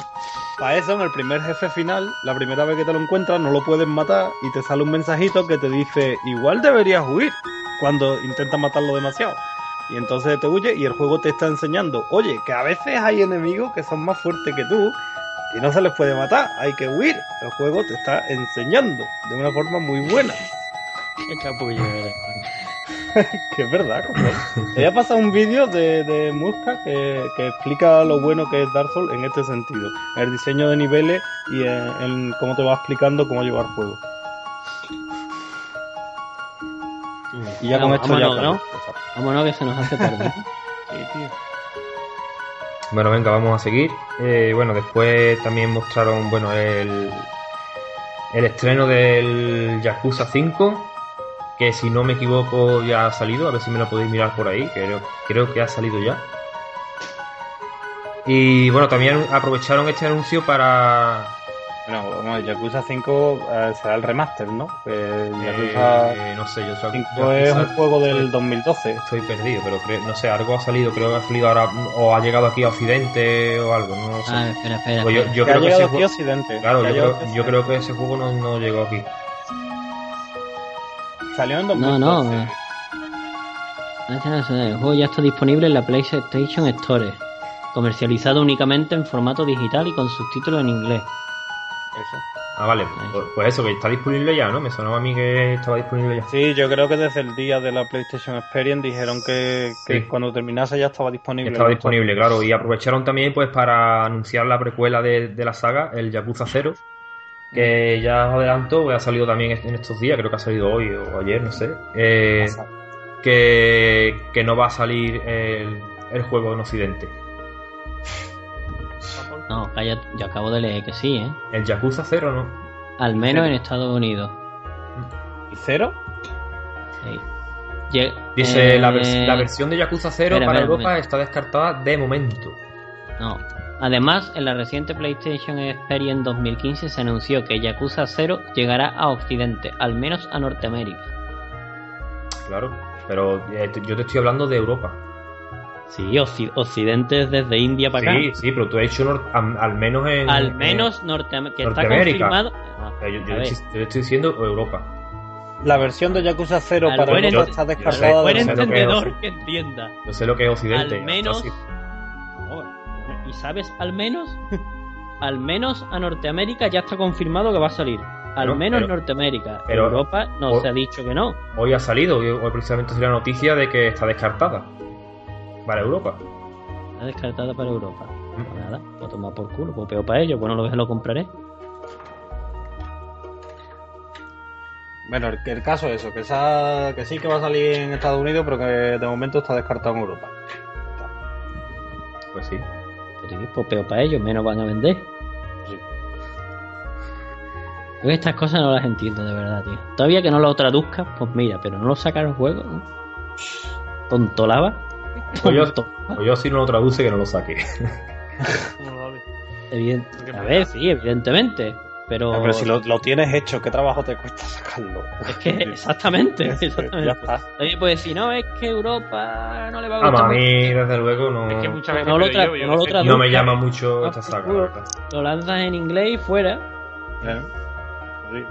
Para eso, en el primer jefe final, la primera vez que te lo encuentras, no lo puedes matar y te sale un mensajito que te dice, igual deberías huir cuando intentas matarlo demasiado. Y entonces te huye y el juego te está enseñando, oye, que a veces hay enemigos que son más fuertes que tú y no se les puede matar, hay que huir. El juego te está enseñando de una forma muy buena. *laughs* Que es verdad. Te voy a pasar un vídeo de, de Muska que, que explica lo bueno que es Dark Souls en este sentido. El diseño de niveles y en, en cómo te va explicando cómo llevar juego. Y ya con Vamos, esto ya vámonos, ¿no? Vámonos que se nos hace tarde. *laughs* Bueno, venga, vamos a seguir. Eh, bueno, después también mostraron, bueno, el, el estreno del Yakuza 5, que si no me equivoco ya ha salido, a ver si me lo podéis mirar por ahí, que creo, creo que ha salido ya. Y bueno, también aprovecharon este anuncio para... Bueno, el Yakuza 5 eh, será el remaster, ¿no? Yakuza eh, no sé, yo soy 5 es un juego del 2012. Estoy perdido, pero creo- no sé, algo ha salido, creo que ha salido ahora, o ha llegado aquí a Occidente o algo, no lo sé. Ah, espera, espera. Pues yo, ha creo que ese aquí a juego, Occidente. claro, yo creo, yo creo que ese juego no, no llegó aquí. Salió en No, 2012. no. No es- El juego ya está disponible en la PlayStation Store. Comercializado únicamente en formato digital y con subtítulos en inglés. Eso. Ah, vale, pues, pues eso, que está disponible ya, ¿no? Me sonaba a mí que estaba disponible ya. Sí, yo creo que desde el día de la PlayStation Experience dijeron que, que Sí. cuando terminase ya estaba disponible. Estaba disponible, claro, y aprovecharon también pues para anunciar la precuela de, de la saga, el Yakuza 0, que ya os adelanto, ha salido también en estos días, creo que ha salido hoy o ayer, no sé, eh, que, que no va a salir el, el juego en Occidente. No, calla, yo acabo de leer que sí, ¿eh? El Yakuza 0 no. Al menos en Estados Unidos. ¿Y cero? Sí. Dice, eh, la, vers- la versión de Yakuza 0 espera, para Europa está descartada de momento. No. Además, en la reciente PlayStation Experience 2015 se anunció que Yakuza 0 llegará a Occidente, al menos a Norteamérica. Claro, pero eh, yo te estoy hablando de Europa. Sí, Occ- Occidente es desde India para Sí, acá. sí, pero tú has hecho al menos en... Al en- menos Norteamérica. Que está Norteamérica. confirmado. No, o sea, yo, yo estoy, yo le estoy diciendo Europa. La versión de Yakuza 0 Al para Europa está yo sé, descartada buen que es entendedor que entienda. Yo sé lo que es Occidente. Al menos. así. ¿Y sabes? Al menos. Al menos a Norteamérica ya está confirmado que va a salir. Al menos pero- Norteamérica. pero- Europa no se ha dicho que no. Hoy ha salido, hoy, hoy precisamente salió la noticia de que está descartada. Para Europa. Está descartada para Europa. Mm. Pues nada, pues tomar por culo, pues peor para ellos, bueno, lo, lo compraré. Bueno, el, el caso es eso, que, esa- que sí que va a salir en Estados Unidos, pero que de momento está descartado en Europa. Pues sí. Pues, sí, pues peor para ellos, menos van a vender. Sí. Yo estas cosas no las entiendo de verdad, tío. Todavía que no lo traduzcas, pues mira, pero no lo sacaron juego, ¿no? Tontolaba. *laughs* Pues yo, pues yo si no lo traduce que no lo saque. *laughs* A ver, sí, evidentemente. Pero, Ah, pero si lo, lo tienes hecho, ¿qué trabajo te cuesta sacarlo? es que *laughs* exactamente, exactamente. ya está. Oye, pues si no, es que Europa no le va a Vamos, gustar. a mí, desde luego, no, Es que muchas veces No lo yo, yo no lo no me llama mucho Ah, esta saga, la culo. verdad. Lo lanzas en inglés y fuera. ¿Eh? Sí.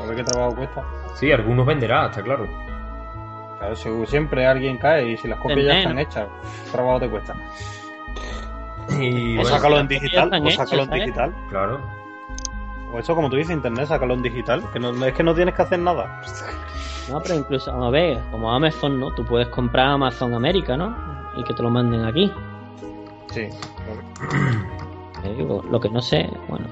A ver qué trabajo cuesta. Sí, algunos venderá, está claro. Claro, si siempre alguien cae y si las copias ya están hechas, ¿qué trabajo te cuesta? Y O bueno, sácalo en digital, o hechas, sácalo en ¿sabes? digital. claro. O eso, como tú dices, internet, sácalo en digital. Que no, es que no tienes que hacer nada. No, pero incluso, vamos a ver, como Amazon, ¿no? Tú puedes comprar Amazon América, ¿no? Y que te lo manden aquí. Sí. Digo, Lo que no sé, bueno.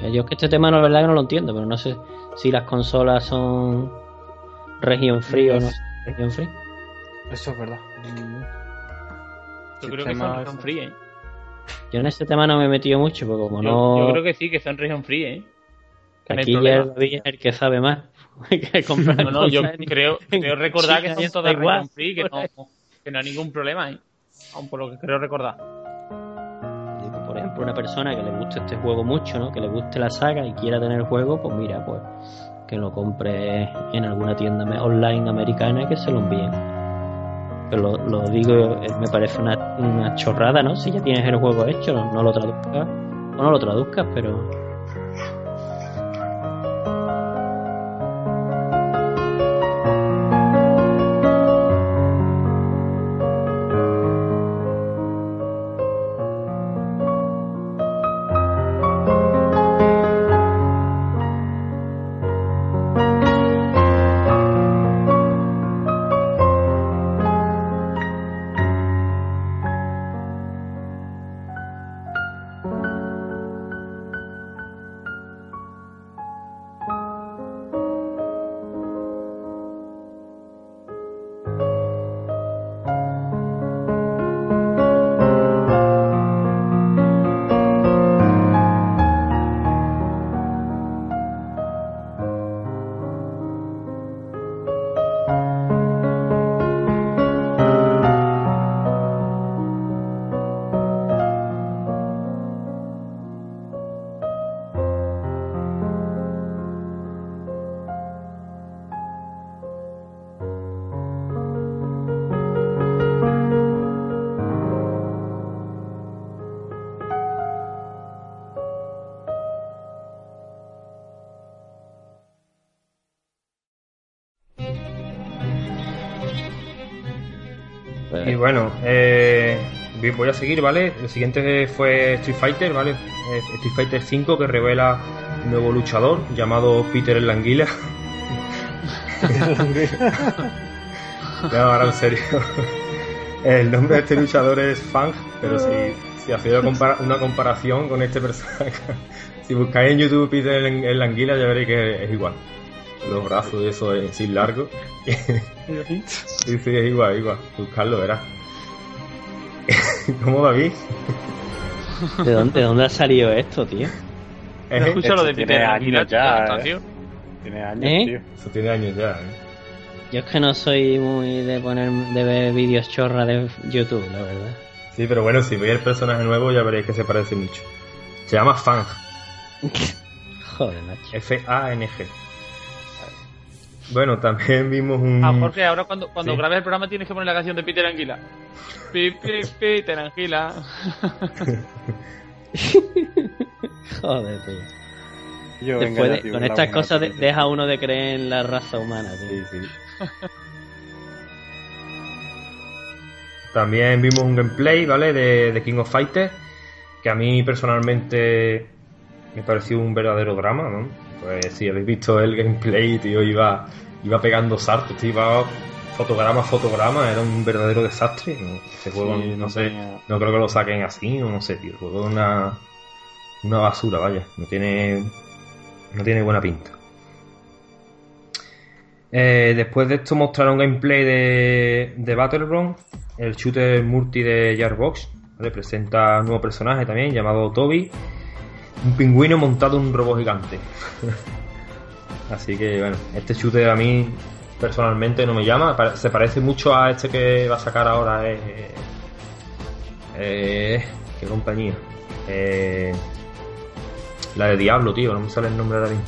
eh, Yo es que este tema no, la verdad que no lo entiendo, pero no sé si las consolas son región free o no región free. Eso es verdad. Yo creo que son ese. region free, ¿eh? Yo en este tema no me he metido mucho, porque como Yo, no. yo creo que sí, que son region free, ¿eh? que aquí ya es el que sabe más. *laughs* que comprar No, no, yo en- creo, creo recordar que son todas Taiwán. region free, que no, que no hay ningún problema, ¿eh? Aún por lo que creo recordar. Por ejemplo, una persona que le guste este juego mucho, ¿no? Que le guste la saga y quiera tener el juego, pues mira, pues que lo compre en alguna tienda online americana y que se lo envíen. Lo, lo digo, eh, me parece una, una chorrada, ¿no? Si ya tienes el juego hecho, no lo traduzcas. O no lo traduzcas, pero... bueno, eh, voy a seguir, ¿vale? El siguiente fue Street Fighter, ¿vale? Street Fighter 5 que revela un nuevo luchador llamado Peter el Languila. *laughs* No, ahora en serio. El nombre de este luchador es Fang, pero si, si hacéis una, compara- una comparación con este personaje, *laughs* si buscáis en YouTube Peter el, el Anguila ya veréis que es igual. Los brazos y eso es sin largo. Sí, sí, es igual, igual. Buscarlo, verás. *laughs* ¿Cómo David? ¿De dónde, de dónde ha salido esto, tío? Es- Escucha lo de Peter tiene años ya, ¿eh? Tiene años, ¿Eh? tío. Eso tiene años ya, ¿eh? Yo es que no soy muy de poner de ver vídeos chorra de YouTube, la verdad. Sí, pero bueno, si veis el personaje nuevo ya veréis que se parece mucho. Se llama Fang, *laughs* Joder, macho. F-A-N-G. Bueno, también vimos un... Ah, Jorge, ahora cuando, cuando Sí. grabes el programa tienes que poner la canción de Peter Anguila. Pi, pi, Peter Anguila. *laughs* Joder, tío. Yo, Después venga, de- ya, tío, con estas cosas de- deja uno de creer en la raza humana, Sí, tío. sí. *laughs* También vimos un gameplay, ¿vale? De, de King of Fighters, que a mí personalmente me pareció un verdadero drama, ¿no? Pues si habéis visto el gameplay, tío, iba, iba pegando saltos, tío, iba fotograma a fotograma, era un verdadero desastre. ¿no? Ese juego, Sí, no sé, tenía- no creo que lo saquen así, o no sé, tío. El juego es una, una basura, vaya. No tiene, no tiene buena pinta. Eh, después de esto mostraron gameplay de, de Battleground, el shooter multi de Jarbox. ¿vale? Presenta un nuevo personaje también llamado Toby, un pingüino montado en un robot gigante. *laughs* Así que bueno, este shooter a mí personalmente no me llama. Se parece mucho a este que va a sacar ahora. Eh, eh, ¿Qué compañía? Eh, la de Diablo, tío, no me sale el nombre ahora mismo.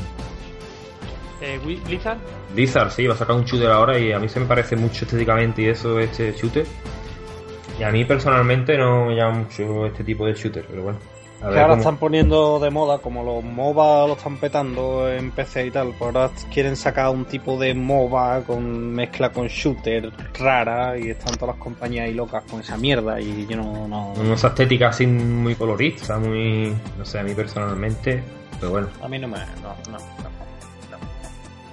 Eh, Blizzard. Blizzard, sí, va a sacar un shooter ahora y a mí se me parece mucho estéticamente y eso, este shooter. Y a mí personalmente no me llama mucho este tipo de shooter, pero bueno. A Que ahora cómo- están poniendo de moda, como los MOBA lo están petando en PC y tal, pues ahora quieren sacar un tipo de MOBA con mezcla con shooter rara y están todas las compañías ahí locas con esa mierda y yo no... no Unos estéticas así muy coloristas, muy. No sé, a mí personalmente. Pero bueno. a mí no me... No, no, no.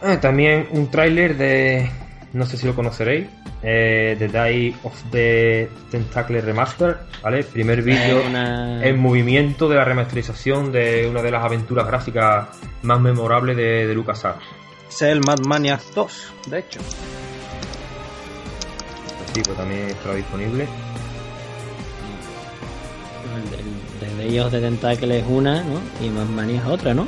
Ah, también un tráiler de. No sé si lo conoceréis. eh, The Day of the Tentacle Remaster. ¿Vale? Primer vídeo una- en movimiento de la remasterización de una de las aventuras gráficas más memorables de, de LucasArts. Es el Mad Maniac 2, de hecho. Pues sí, pues también estará disponible. El de ellos de Tentacle es una, ¿no? Y Mad Mania es otra, ¿no?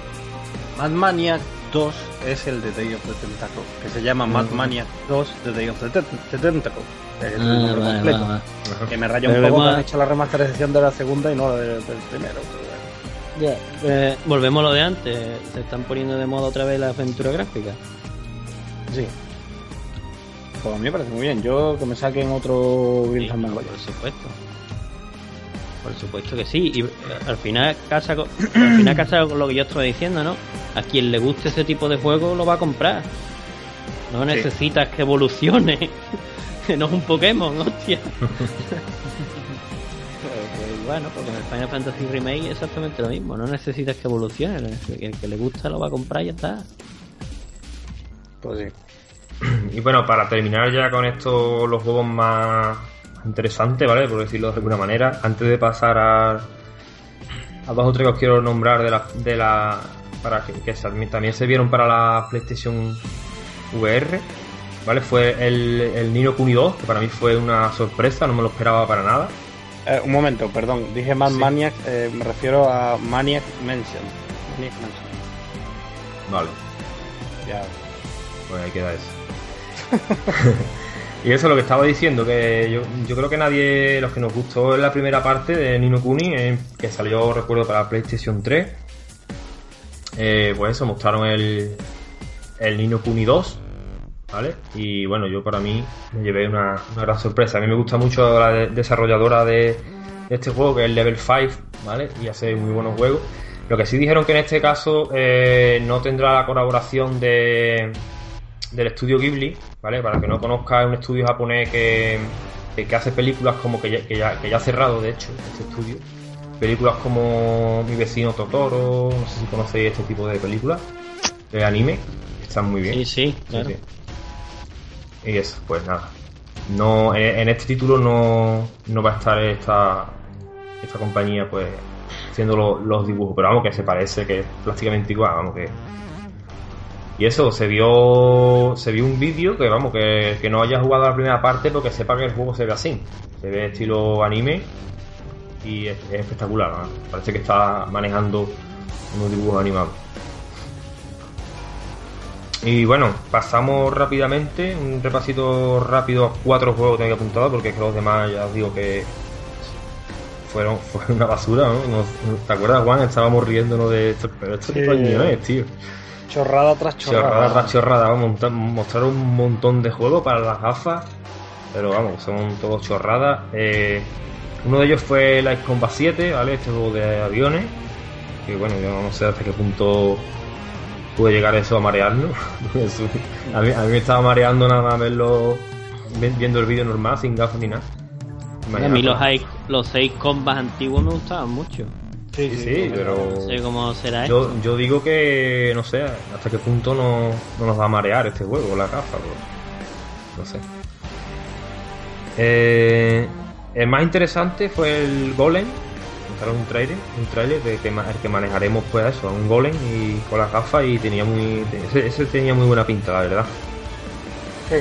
Mad Maniac 2 es el de Day of the Tentacle, que se llama Mad Maniac 2 The Day of the Tent- the Tentacle. es el Ah, nombre vale, completo. vale, vale. Ajá. Que me raya un poco que han hecho la remasterización de la segunda y no la de- del primero. bueno. Eh, volvemos a lo de antes. Se están poniendo de moda otra vez la aventura gráfica. Sí. Pues a mí me parece muy bien. Yo que me saquen otro Sí, por supuesto. Por supuesto que sí. Y eh, al final casa con, *clears throat* al final casa con lo que yo estoy diciendo, ¿no? A quien le guste ese tipo de juego lo va a comprar. No necesitas que evolucione. *laughs* que no es un Pokémon, *laughs* hostia. *laughs* Pues, bueno, porque en el Final Fantasy Remake es exactamente lo mismo. No necesitas que evolucione. El que, el que le gusta lo va a comprar y ya está. Pues sí. *clears throat* Y bueno, para terminar ya con esto, los juegos más interesantes, ¿vale? Por decirlo de alguna manera, antes de pasar a, a dos o tres que os quiero nombrar de la, de la para que, que también se vieron para la PlayStation VR, ¿vale? Fue el, el Nino Kuni 2, que para mí fue una sorpresa, no me lo esperaba para nada. Eh, un momento, perdón. Dije Mad Sí. Maniac, eh, me refiero a Maniac Mansion. Maniac Mansion. Vale. Ya. Pues ahí queda eso. *laughs* y eso es lo que estaba diciendo, que yo, creo que nadie, los que nos gustó en la primera parte de Nino Kuni, eh, que salió, recuerdo, para PlayStation 3, eh, pues eso, mostraron el, el Nino Kuni 2, ¿vale? Y bueno, yo para mí me llevé una, una gran sorpresa. A mí me gusta mucho la de- desarrolladora de, de este juego, que es Level 5, ¿vale? Y hace muy buenos juegos. Lo que sí dijeron que en este caso eh, no tendrá la colaboración de, del estudio Ghibli, ¿vale? Para que no conozca, es un estudio japonés que, que, que hace películas como que ya, que, ya, que ya ha cerrado, de hecho, este estudio. Películas como Mi vecino Totoro, no sé si conocéis este tipo de películas, de anime, están muy bien. Sí, sí, claro. Sí, sí. Y eso, pues nada. No, en, en este título no, no va a estar esta, esta compañía pues haciendo lo- los dibujos, pero vamos que se parece que es prácticamente igual, vamos que. Y eso, se vio se vio un vídeo que vamos, que, que no haya jugado la primera parte porque sepa que el juego se ve así. Se ve estilo anime y es, es espectacular, ¿no? parece que está manejando unos dibujos animados. Y bueno, pasamos rápidamente, un repasito rápido a cuatro juegos que tengo apuntado, porque es que los demás ya os digo que fueron, *laughs* fue una basura, ¿no? Nos- ¿Te acuerdas, Juan? Estábamos riéndonos de esto, pero esto Sí. es, tío. Chorrada tras chorrada. Chorrada tras chorrada, vamos, montar- mostraron un montón de juegos para las gafas, pero vamos, son todos chorradas. Eh, uno de ellos fue Light Combat 7, ¿vale? Este juego de aviones, que bueno, yo no sé hasta qué punto puede llegar eso a marearnos. *laughs* A, mí, a mí me estaba mareando nada más verlo, vi- viendo el vídeo normal, sin gafas ni nada. A mí los, seis- los seis combas antiguos me gustaban mucho. Sí, Sí, sí, pero No sé cómo será esto. yo, yo digo que no sé hasta qué punto no, no nos va a marear este juego con la gafa, pero no sé. Eh, el más interesante fue el Golem. Mostraron un trailer, un trailer de que, el que manejaremos pues eso, un Golem y con las gafas y tenía muy ese, ese tenía muy buena pinta, la verdad. Sí.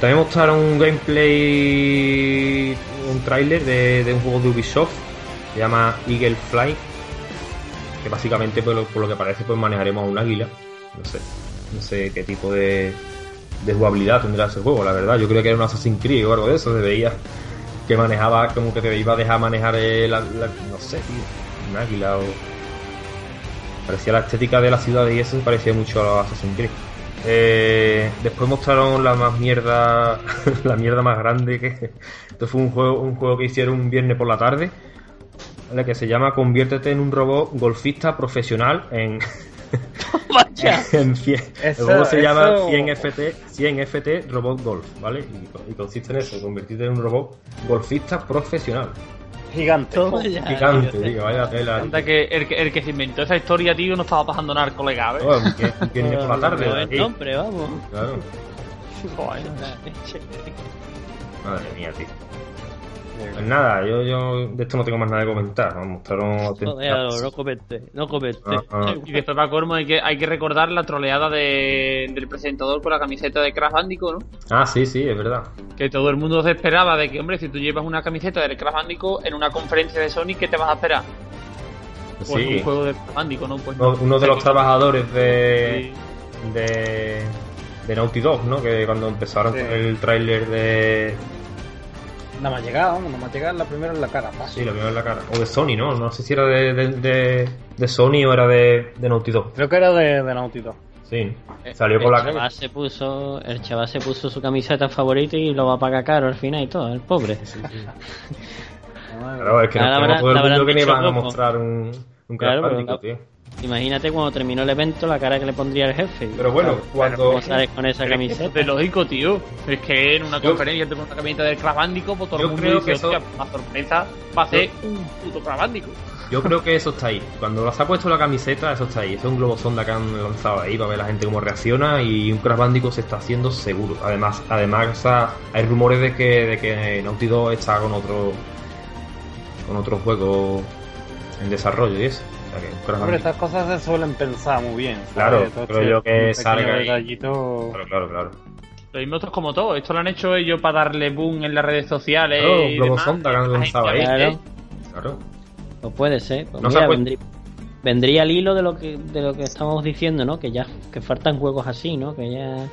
También mostraron un gameplay, un tráiler de, de un juego de Ubisoft, se llama Eagle Fly, que básicamente por lo, por lo que parece pues manejaremos a un águila, no sé, no sé qué tipo de, de jugabilidad tendrá ese juego, la verdad, yo creo que era un Assassin's Creed o algo de eso, se veía que manejaba, como que te iba a dejar manejar el, la- no sé, tío, un águila o... Parecía la estética de la ciudad y eso parecía mucho a Assassin's Creed. Eh, después mostraron la más mierda, *laughs* la mierda más grande que *laughs* esto fue un juego, un juego que hicieron un viernes por la tarde, ¿vale? que se llama Conviértete en un robot golfista profesional en, *laughs* en 100. Eso- el juego se llama eso- 100 FT, 100 FT Robot Golf, ¿vale? Y, y consiste en eso, convertirte en un robot golfista profesional. Gigante. Gigante, tío. tío, vaya tela. Anda que el, que el que se inventó esa historia, tío, no estaba pasando nada al colega, ¿ves? Que, que viene *laughs* por la tarde. De aquí. nombre, vamos. Claro. *laughs* Joder. Madre mía, tío. Pues nada, yo, yo de esto no tengo más nada que comentar. Vamos, mostraron Joder, no comente, no comente. Ah, ah. Y después para colmo hay que, hay que recordar la troleada de- del presentador con la camiseta de Crash Bandicoot, ¿no? Ah, sí, sí, es verdad. Que todo el mundo se esperaba de que, hombre, si tú llevas una camiseta del Crash Bandicoot en una conferencia de Sony, ¿qué te vas a esperar? Pues un Sí. juego de Crash Bandicoot, ¿no? Pues Uno, no. uno de los trabajadores de, Sí. de, de Naughty Dog, ¿no? Que cuando empezaron Sí. con el tráiler de... Nada más llegado, nada más llegar la primera en la cara. Sí, lo vio en la cara. O de Sony, ¿no? No sé si era de, de, de, de Sony o era de, de Naughty Dog. Creo que era de, de Naughty Dog. Sí. Salió con el la chaval se puso, el chaval se puso su camiseta favorita y lo va a pagar caro al final y todo, el pobre. *laughs* Claro, es que no todo el mundo que ni van a mostrar un, un Claro, pero tío. Imagínate cuando terminó el evento la cara que le pondría el jefe. Pero bueno, Claro, cuando... ¿Cómo sales con esa Pero es que camiseta? es lógico, tío. Es que en una Yo- conferencia te pones una camiseta del Crash Bandicoot, pues todo Yo el mundo creo dice, que eso- una sorpresa va a ser un puto Crash Bandicoot. Yo creo que eso está ahí. Cuando las ha puesto la camiseta, eso está ahí. Eso es un globo sonda que han lanzado ahí para ver la gente cómo reacciona y un Crash se está haciendo seguro. Además, además o sea, hay rumores de que, de que Naughty Dog está con otro con otro juego en desarrollo y eso. O sea, que un Crash Hombre, Bandicoot. estas cosas se suelen pensar muy bien. ¿sabes? Claro, Todo creo este yo que salga detallito- Claro, claro, claro. Lo mismo esto es como todo. Esto lo han hecho ellos para darle boom en las redes sociales. Claro, y globo demás. sonda que han La lanzado ahí. Claro. Claro. Pues puede ser. Pues No mira, vendría, vendría al hilo de lo que de lo que estamos diciendo, ¿no? Que ya que faltan juegos así, ¿no? Que ya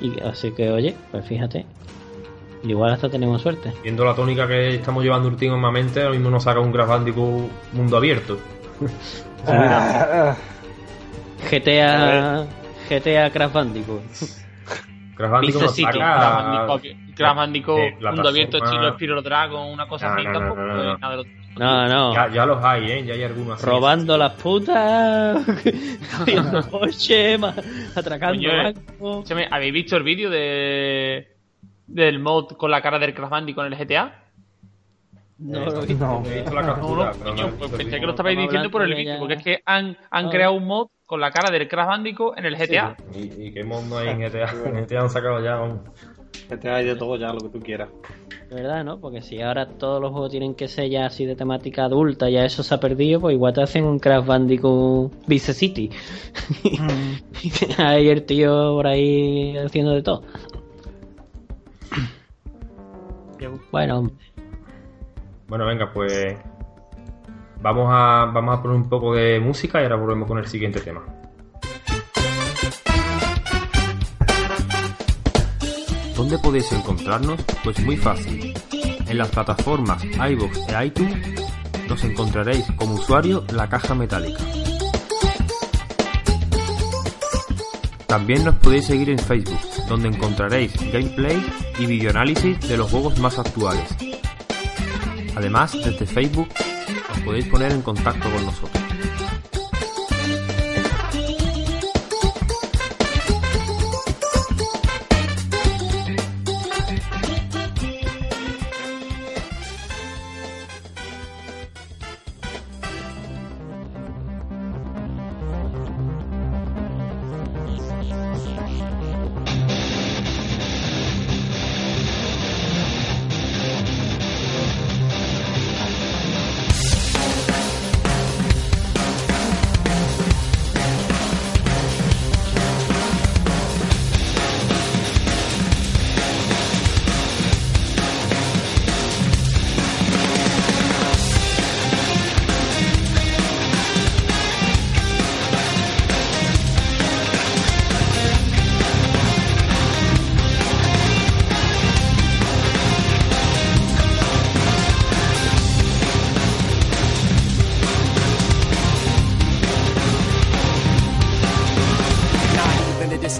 y así que oye, pues fíjate. Igual hasta tenemos suerte. Viendo la tónica que estamos llevando últimamente, ahora mismo nos saca un Crash Bandicoot mundo abierto. Ah, GTA GTA Crash Bandicoot. Crash Bandicoot. Crash mundo abierto, estilo Spiro Dragon, una cosa así, no, no, tampoco no. Ya, ya los hay, ¿eh? Ya hay algunos así. Robando las putas, *laughs* coche, atracando eh. bancos. Escúchame, ¿habéis visto el vídeo de del mod con la cara del Crash Bandicoot en el GTA? No, Eh, lo he *laughs* visto. no. He visto la No, captura, no, pero coño, no he pues pensé que lo estabais Estamos diciendo por el vídeo, porque es que han, han creado un mod con la cara del Crash Bandicoot en el GTA. ¿Y, y qué mundo hay en GTA? En GTA han sacado ya un... te hay de todo ya, lo que tú quieras. De verdad, ¿no? Porque si ahora todos los juegos tienen que ser ya así de temática adulta, ya eso se ha perdido, pues igual te hacen un Crash Bandicoot Vice City. *laughs* Ahí el tío por ahí haciendo de todo. Bueno, Bueno, venga, pues... Vamos a, vamos a poner un poco de música y ahora volvemos con el siguiente tema. ¿Dónde podéis encontrarnos? Pues muy fácil. En las plataformas iVoox e iTunes nos encontraréis como usuario La Caja Metálica. También nos podéis seguir en Facebook, donde encontraréis gameplay y videoanálisis de los juegos más actuales. Además, desde Facebook os podéis poner en contacto con nosotros.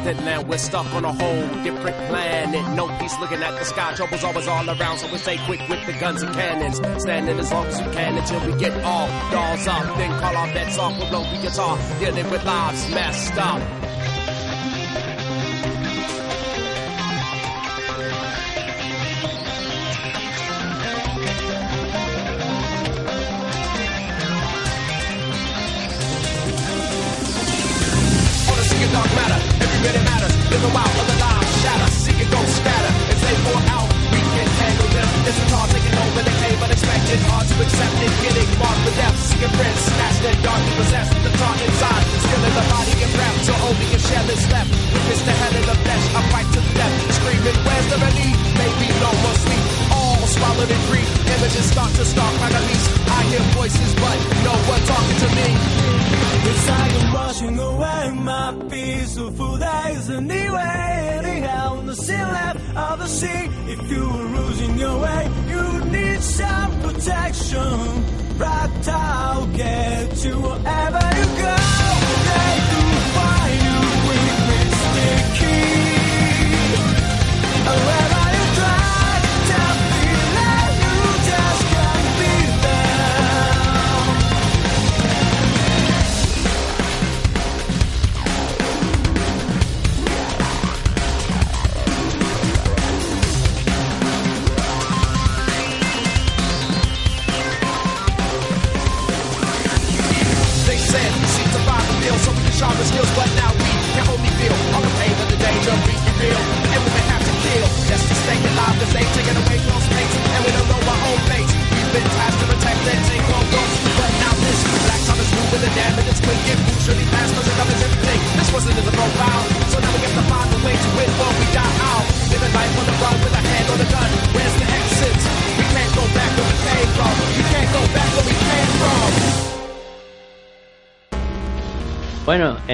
Distant land. We're stuck on a whole different planet. No peace looking at the sky. Trouble's always all around, so we stay quick with the guns and cannons. Standing as long as we can until we get all dolls up. Then call our bets off with low guitar. Dealing with lives messed up.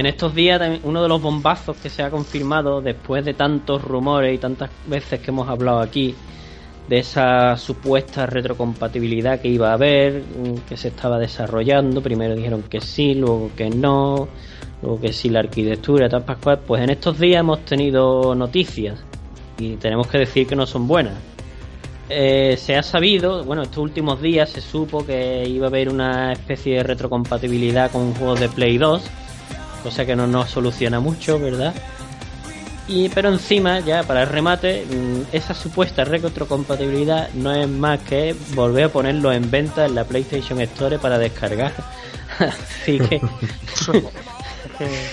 En estos días uno de los bombazos que se ha confirmado después de tantos rumores y tantas veces que hemos hablado aquí de esa supuesta retrocompatibilidad que iba a haber, mm, que se estaba desarrollando, primero dijeron que sí, luego que no, luego que sí la arquitectura, tal Pascual, pues en estos días hemos tenido noticias y tenemos que decir que no son buenas. Eh, se ha sabido, bueno, estos últimos días se supo que iba a haber una especie de retrocompatibilidad con juegos de Play 2, cosa que no nos soluciona mucho, ¿verdad? Y, pero encima, ya para el remate, mm, esa supuesta retrocompatibilidad no es más que volver a ponerlo en venta en la PlayStation Store para descargar. *laughs* Así que *laughs*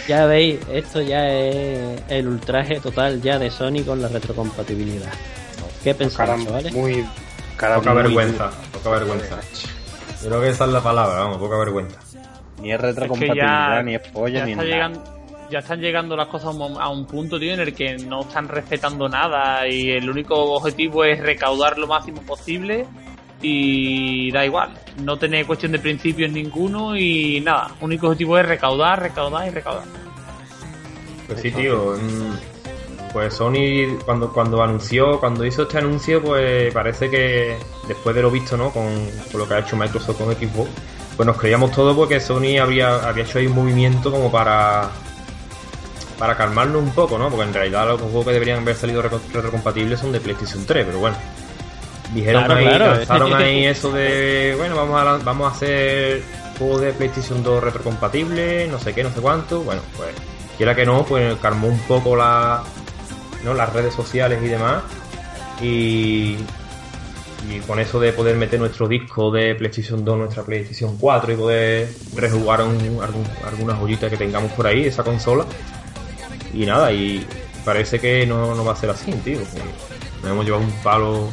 ya veis, esto ya es el ultraje total ya de Sony con la retrocompatibilidad. ¿Qué pensáis, Caramba, vale? muy. cara Poca muy- vergüenza, poca vergüenza. Yo creo que esa es la palabra, vamos, poca vergüenza. Ni es Es que retrocompatibilidad, ya, ni es polla, ni está nada. llegando, ya están llegando las cosas a un, a un punto, tío, en el que no están respetando nada y el único objetivo es recaudar lo máximo posible y da igual. No tener cuestión de principios ninguno y nada. único objetivo es recaudar, recaudar y recaudar. Pues sí, tío. Pues Sony, cuando, cuando anunció, cuando hizo este anuncio, pues parece que después de lo visto, ¿no? Con, con lo que ha hecho Microsoft con Xbox, pues nos creíamos todo porque Sony habría, había hecho ahí un movimiento como para para calmarnos un poco, ¿no? Porque en realidad los juegos que deberían haber salido retrocompatibles son de PlayStation 3, pero bueno. Dijeron Claro, ahí, claro. lanzaron ahí *laughs* eso de, bueno, vamos a, vamos a hacer juegos de PlayStation 2 retrocompatibles, no sé qué, no sé cuánto. Bueno, pues quiera que no, pues calmó un poco la, ¿no? las redes sociales y demás. Y, y con eso de poder meter nuestro disco de PlayStation 2, nuestra PlayStation 4 y poder rejugar un- algún- algunas joyitas que tengamos por ahí, esa consola. Y nada, y parece que no, no va a ser así, tío. Nos hemos llevado un palo.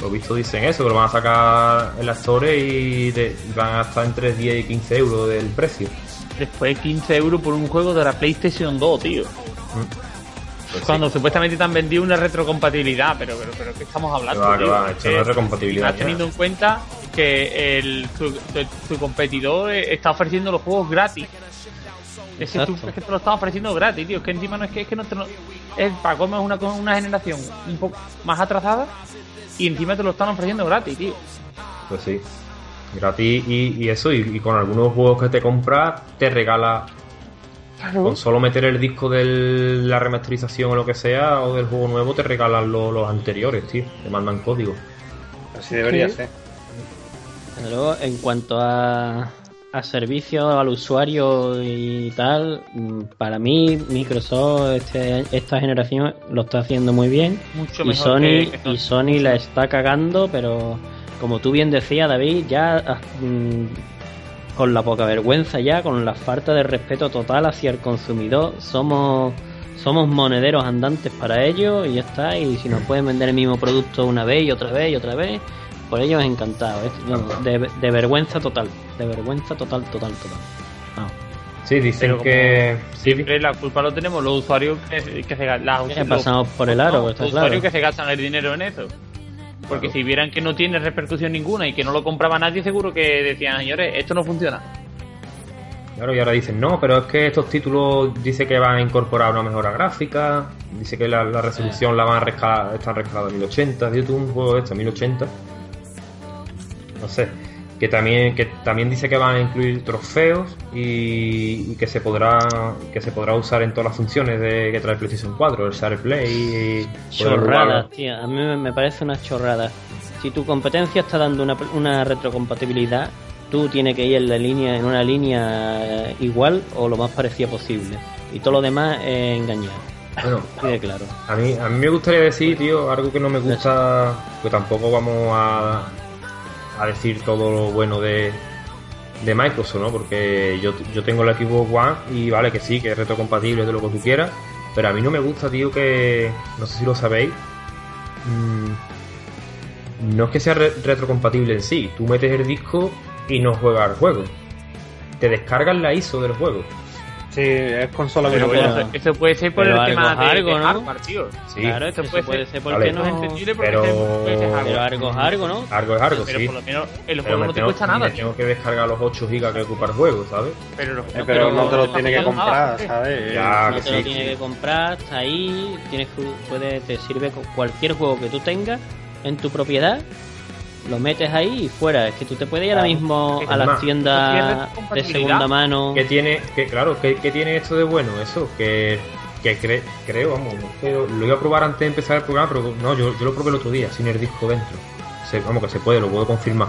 Lo visto dicen eso, que lo van a sacar en la Store y de- van a estar entre 10 y 15 euros del precio. Después 15 euros por un juego de la PlayStation 2, tío. Pues Cuando sí, supuestamente te han vendido una retrocompatibilidad, pero, pero, pero ¿qué estamos hablando? Que tío? es retrocompatibilidad ya. tenido en cuenta que el, tu, tu- tu competidor está ofreciendo los juegos gratis. Es que, tú, es que te lo está ofreciendo gratis, tío. Es que encima no es que, es que no te lo. Es, para colmo es una, una generación un poco más atrasada y encima te lo están ofreciendo gratis, tío. Pues sí. Gratis y, y eso, y, y con algunos juegos que te compras, te regala Con solo meter el disco de la remasterización o lo que sea, o del juego nuevo, te regalan lo- los anteriores, tío. Te mandan código. Así debería Sí. ser. Desde luego, en cuanto a, a servicio al usuario y tal, mm, para mí Microsoft este- esta generación lo está haciendo muy bien Mucho y mejor Sony que- que y Sony la está cagando, pero como tú bien decías David, ya ah, mm, con la poca vergüenza ya, con la falta de respeto total hacia el consumidor, somos somos monederos andantes para ellos y ya está. Y si nos pueden vender el mismo producto una vez y otra vez y otra vez, por ellos encantado. ¿eh? De, de vergüenza total, de vergüenza total, total, total. Vamos. Sí, dicen Pero que. Sí, Siempre la culpa lo tenemos los usuarios que, que se ga- las- Que los- pasamos por el aro, no, está los claro. usuarios que se gastan el dinero en eso. Porque Claro. si vieran que no tiene repercusión ninguna y que no lo compraba nadie, seguro que decían, señores, esto no funciona. Claro, y ahora dicen, no, pero es que estos títulos dice que van a incorporar una mejora gráfica, dice que la, la resolución la van a rescalar, están a 1080, digo tú un juego de esto, 1080. No sé, que también, que también dice que van a incluir trofeos y, y que se podrá que se podrá usar en todas las funciones de, que trae PlayStation 4, el Share Play y jugar- tío. A mí me- parece una chorrada. Si tu competencia está dando una, una retrocompatibilidad, tú tienes que ir en la línea, en una línea igual o lo más parecida posible. Y todo lo demás es engañar. Bueno, *laughs* claro. A mí, a mí me gustaría decir, tío, algo que no me gusta, que tampoco vamos a, a decir todo lo bueno de, de Microsoft, ¿no? Porque yo, yo tengo el Xbox One y vale que sí, que es retrocompatible de lo que tú quieras, pero a mí no me gusta, tío, que, no sé si lo sabéis, mm, no es que sea re- retrocompatible en sí, tú metes el disco y no juegas el juego. Te descargas la ISO del juego. Sí, es consola Pero virtual. bueno, eso puede ser por pero el algo tema de, algo, de ¿no? hardware, tío. Sí, claro, es que Eso eso puede ser porque Vale. No es no... entendible porque pero- puede ser hardware. Pero algo es algo, ¿no? algo es algo, Pero sí. por lo menos el Pero juego me no te tengo, cuesta nada, me tío. tengo que descargar los 8 GB que ocupa el juego, ¿sabes? Pero, los- Eh, pero no te lo tiene que comprar, ¿sabes? Ya, no que te lo sí, tienes sí. que comprar, está ahí, tienes que, puede, te sirve con cualquier juego que tú tengas en tu propiedad, lo metes ahí y fuera. Es que tú te puedes ir ahora mismo a las tiendas ¿tienes de segunda mano. que tiene que claro que, que tiene esto de bueno eso que, que cre- creo vamos pero lo iba a probar antes de empezar el programa pero no yo, yo lo probé el otro día sin el disco dentro Se- vamos que se puede lo puedo confirmar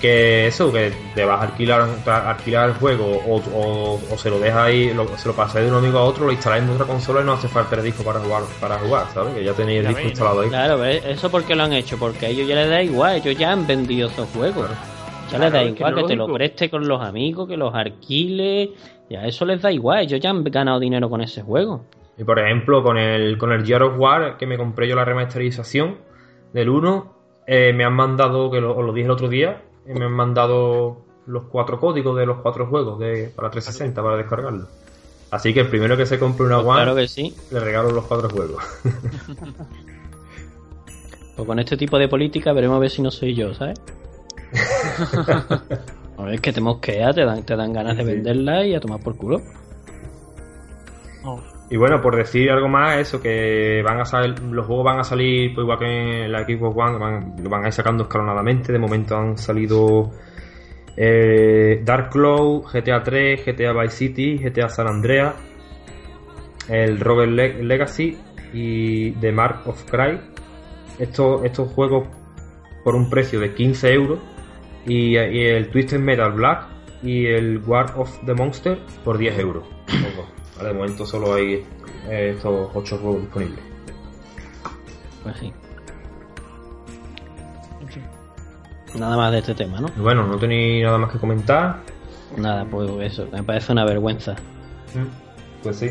que eso que te vas a alquilar a alquilar el juego o, o, o se lo dejas ahí lo, se lo pasáis de un amigo a otro lo instaláis en otra consola y no hace falta el disco para jugar para jugar sabes que ya tenéis el disco instalado ahí. Claro, eso porque lo han hecho, porque a ellos ya les da igual, ellos ya han vendido esos juegos. Ya les da que igual que, te lo preste con los amigos, que los alquile, ya eso les da igual, ellos ya han ganado dinero con ese juego. Y por ejemplo, con el, con el Gear of War, que me compré yo la remasterización del 1, eh, me han mandado, que lo, os lo dije el otro día, me han mandado los cuatro códigos de los cuatro juegos de, para 360 para descargarlo. Así que el primero que se compre una Pues One, claro que sí. le regalo los cuatro juegos. *laughs* Pues con este tipo de política veremos a ver si no soy yo, ¿sabes? *laughs* a ver, que te mosquea, te dan, te dan ganas de venderla y a tomar por culo. Y bueno, por decir algo más, eso, que van a salir, los juegos van a salir, pues igual que en la Xbox One, van, lo van a ir sacando escalonadamente. De momento han salido eh, Dark Cloud, GTA 3, GTA Vice City, GTA San Andreas, el Robert Le- Legacy y The Mark of Cry. Estos, estos juegos por un precio de 15 euros. Y, el Twisted Metal Black y el War of the Monster por 10 euros. De momento solo hay eh, estos 8 juegos disponibles. Pues sí. Nada más de este tema, ¿no? Bueno, no tenéis nada más que comentar. Nada, pues eso, me parece una vergüenza. Pues sí.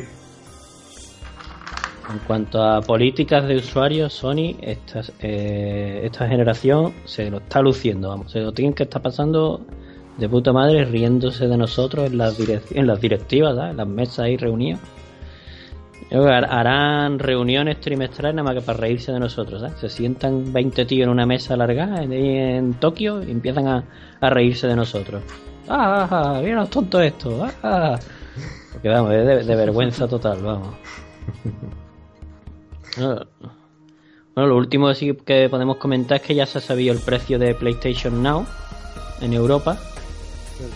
En cuanto a políticas de usuarios, Sony, esta, eh, esta generación se lo está luciendo, vamos, se lo tienen que estar pasando de puta madre riéndose de nosotros en las, directivas, en las mesas ahí har- harán reuniones trimestrales nada más que para reírse de nosotros, ¿sabes? Se sientan 20 tíos en una mesa alargada en, en Tokio y empiezan a, a reírse de nosotros. ¡Ah, ah, ah, mira los tontos estos! ¡Ah! ah". Porque vamos, es de, de vergüenza total, vamos. Bueno, lo último que podemos comentar es que ya se ha sabido el precio de PlayStation Now en Europa,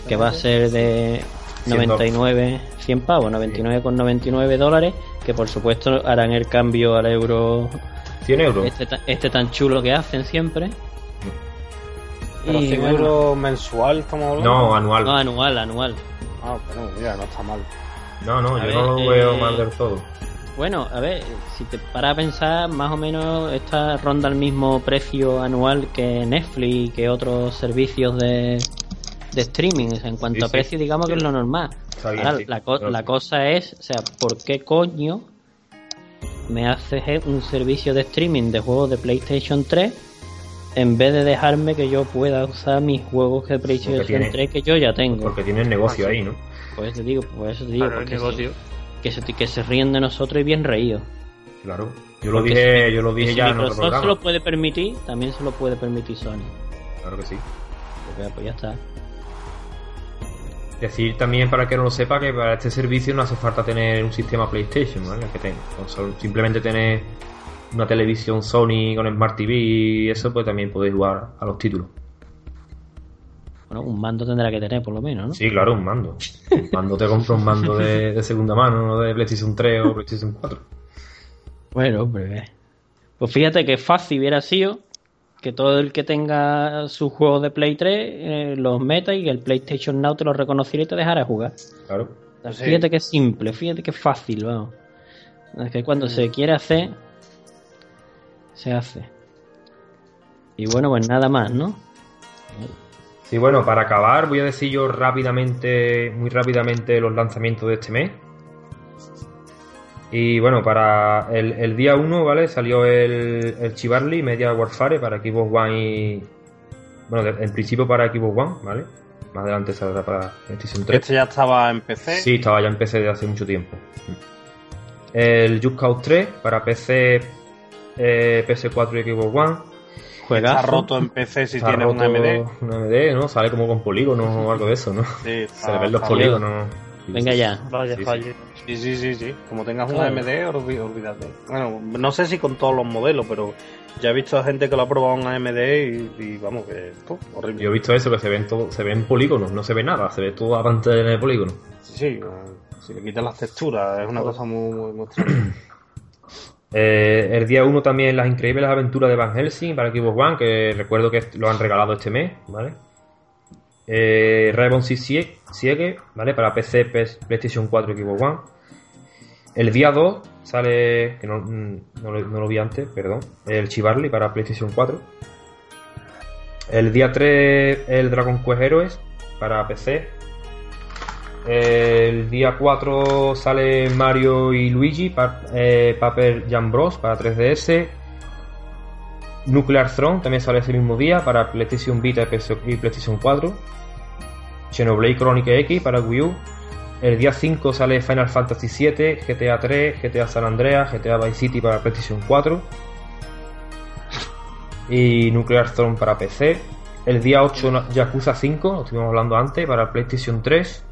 que va a ser de 99, 100 pavos, 99 con 99 dólares, que por supuesto harán el cambio al euro 100 euros. este, ta- este tan chulo que hacen siempre. Pero Y 100 bueno, euros mensual, hablando. No, anual. no, anual, anual. Ah, bueno, mira, no está mal. No, no, A yo ver, no lo eh, veo mal del todo. Bueno, a ver, si te paras a pensar, más o menos esta ronda el mismo precio anual que Netflix y que otros servicios de, de streaming. O sea, en cuanto Sí, a sí. precio, digamos que es lo normal. Está bien, Ahora, sí. la, co- Pero- la cosa es, o sea, ¿por qué coño me haces un servicio de streaming de juegos de PlayStation 3 en vez de dejarme que yo pueda usar mis juegos de PlayStation tiene- 3 que yo ya tengo? Porque tienen negocio ahí, ¿no? Pues te digo, pues eso te digo, Claro, el porque negocio. sí, que, se, que se ríen de nosotros y bien reídos. Claro. Yo lo Porque dije, yo lo dije si ya en otro Microsoft se lo puede permitir, también se lo puede permitir Sony. Claro que sí. Pues, pues ya está. Decir también para que no lo sepa que para este servicio no hace falta tener un sistema PlayStation, ¿vale? Que ten- con sol- simplemente tener una televisión Sony con Smart TV y eso, pues también podéis jugar a los títulos. Bueno, un mando tendrá que tener por lo menos, ¿no? Sí, claro, un mando. Un mando te compra un mando de, de segunda mano, no de PlayStation 3 o PlayStation 4. Bueno, hombre. eh. Pues fíjate que fácil hubiera sido que todo el que tenga sus juegos de Play 3 eh, los meta y el PlayStation Now te los reconociera y te dejara jugar. Claro. Sí. Fíjate que es simple, fíjate que es fácil, vamos. Es que cuando se quiere hacer, se hace. Y bueno, pues nada más, ¿no? Sí, bueno, para acabar voy a decir yo rápidamente, muy rápidamente los lanzamientos de este mes. Y bueno, para el, el día 1, ¿vale? Salió el, el Chivarly Media Warfare para Xbox One y... Bueno, de- en principio para Xbox One, ¿vale? Más adelante saldrá para PlayStation 3. Este ya estaba en PC. Sí, estaba ya en PC desde hace mucho tiempo. El Just Cause 3 para PC, eh, PS4 y Xbox One. Juegazo. Está roto en PC si Está tienes un roto AMD. Un AMD, ¿no? Sale como con polígonos o algo de eso, ¿no? Sí, está- *laughs* Se le ven los polígonos. Venga ya. Vaya Sí, sí. fallo. Sí, sí, sí, sí. Como tengas un Claro. AMD, olvídate. Bueno, no sé si con todos los modelos, pero ya he visto a gente que lo ha probado en AMD y, y vamos, que horrible. Yo he visto eso, que se ven todo, se ven polígonos, no se ve nada, se ve toda la pantalla de polígonos. Sí, sí, eh, si le quitas las texturas, es una cosa muy, muy, muy extraña. *clears throat* Eh, el día 1 también las increíbles aventuras de Van Helsing para Xbox One, que recuerdo que lo han regalado este mes, ¿vale? Eh, Rainbow Six Sie- Siege, ¿vale? Para PC, PS, PlayStation 4 y Xbox One. El día 2 sale, que no, mm, no lo vi antes, perdón, el Chivarly para PlayStation 4. El día 3 el Dragon Quest Heroes para PC. El día 4 sale Mario y Luigi, pa- eh, Paper Jam Bros. para 3DS. Nuclear Throne también sale ese mismo día para PlayStation Vita y PlayStation 4. Xenoblade Chronicle X para Wii U. El día 5 sale Final Fantasy VII, GTA 3, GTA San Andreas, GTA Vice City para PlayStation 4. Y Nuclear Throne para PC. El día 8 na- Yakuza 5, lo estuvimos hablando antes, para PlayStation 3.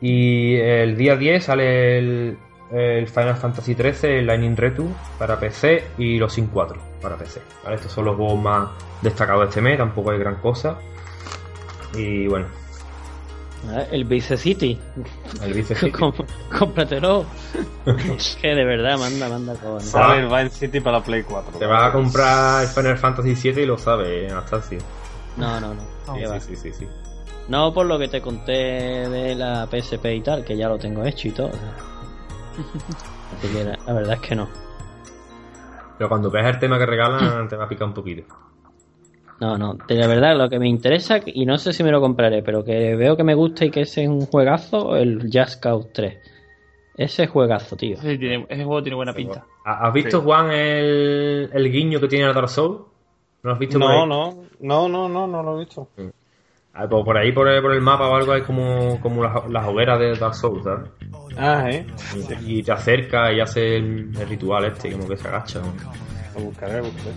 Y el día 10 sale el, el Final Fantasy XIII, el Lightning Return para PC y los Sin 4 para PC. ¿vale? Estos son los juegos más destacados de este mes, tampoco hay gran cosa. Y bueno, A ver, El Vice City. el Vice *laughs* City. Com- Cómpratelo. *laughs* Es que de verdad, manda, manda con. Sale el Vice City para Play 4. Te vas a comprar el Final Fantasy VII y lo sabes, Anastasia. No, no, no. Sí, ¿Qué va? sí, sí, sí, sí. No por lo que te conté de la PSP y tal, que ya lo tengo hecho y todo. o sea. *laughs* Así que la, la verdad es que no. Pero cuando veas el tema que regalan, te va a picar un poquito. No, no. De la verdad, lo que me interesa, y no sé si me lo compraré, pero que veo que me gusta y que ese es un juegazo, el Just Cause 3. Ese juegazo, tío. Sí, tiene- ese juego tiene buena pinta. ¿Has visto, Sí. Juan, el, el guiño que tiene el Dark Souls? ¿No has visto No, no, no, no, no, no lo he visto. Ah, pues por ahí, por el, por el mapa o algo, hay como, como las, las hogueras de Dark Souls, ¿sabes? Ah, eh. Y te acerca y hace el, el ritual este, como que se agacha. ¿no? Lo buscaré, lo buscaré.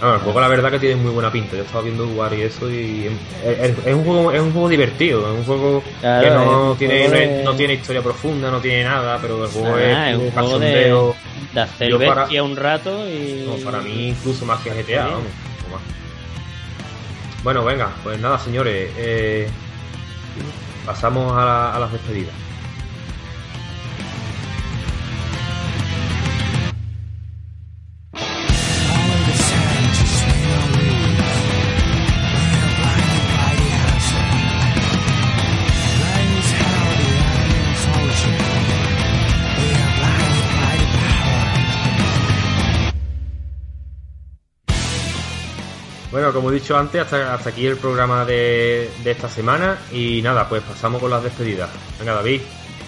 Bueno, el juego la verdad que tiene muy buena pinta. Yo estaba viendo jugar y eso y es, es- es un juego es un juego divertido, es un juego Claro, que no tiene no, de- es- no tiene historia profunda, no tiene nada, pero el juego Ah, es es un juego de, de hacer para- un rato y. No, para mí incluso más que GTA, vamos. Bueno, venga, pues nada, señores. eh, pasamos a, la- a las despedidas. Bueno, como he dicho antes, hasta, hasta aquí el programa de, de esta semana y nada, pues pasamos con las despedidas. Venga, David,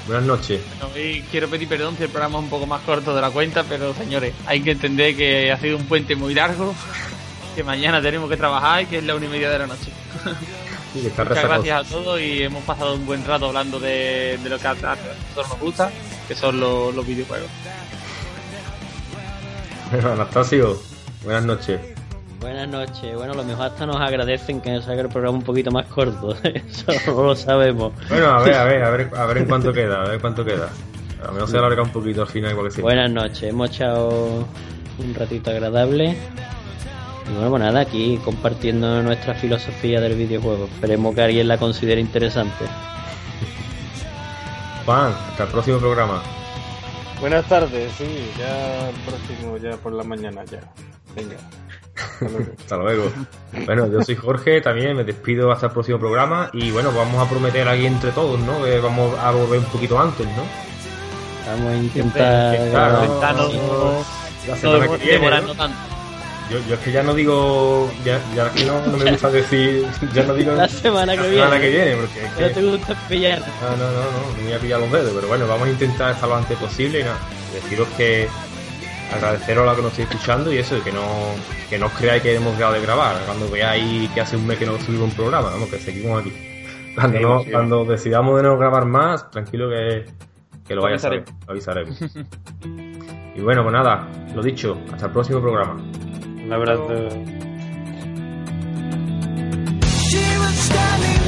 buenas noches. Bueno, y quiero pedir perdón si el programa es un poco más corto de la cuenta, pero señores, hay que entender que ha sido un puente muy largo, que mañana tenemos que trabajar y que es la una y media de la noche. Sí, Muchas gracias a todos y hemos pasado un buen rato hablando de, de lo que a nosotros nos gusta, que son los, los videojuegos. *laughs* Anastasio, buenas noches. Buenas noches. Bueno, a lo mejor hasta nos agradecen que nos salga el programa un poquito más corto. *laughs* Eso no lo sabemos. Bueno, a ver, a ver, a ver, a ver en cuánto queda, a ver cuánto queda. A lo mejor se alarga un poquito al final, igual que siempre. Buenas noches. Hemos echado un ratito agradable. Y bueno, pues nada, aquí compartiendo nuestra filosofía del videojuego. Esperemos que alguien la considere interesante. Juan, hasta el próximo programa. Buenas tardes, sí, ya el próximo, ya por la mañana, ya. Venga. *laughs* Hasta luego. Bueno, yo soy Jorge, también me despido hasta el próximo programa y bueno, vamos a prometer aquí entre todos, ¿no? Que vamos a volver un poquito antes, ¿no? Vamos a intentar. Yo, yo es que ya no digo, ya, ya es que no, no me gusta decir, ya no digo *laughs* La semana que la semana que viene. porque es que, te gusta pillar. no, no, no, no, me voy a pillar los dedos, pero bueno, vamos a intentar estar lo antes posible y nada, deciros que agradeceros a la que nos estéis escuchando y eso, que no, que no os creáis que hemos dejado de grabar, cuando veáis que hace un mes que no subimos un programa, vamos, que seguimos aquí. Cuando, Sí, no- sí. cuando decidamos de no grabar más, tranquilo que, que lo vais a saber, lo avisaremos. y bueno, pues nada, lo dicho, hasta el próximo programa. Un abrazo. She was standing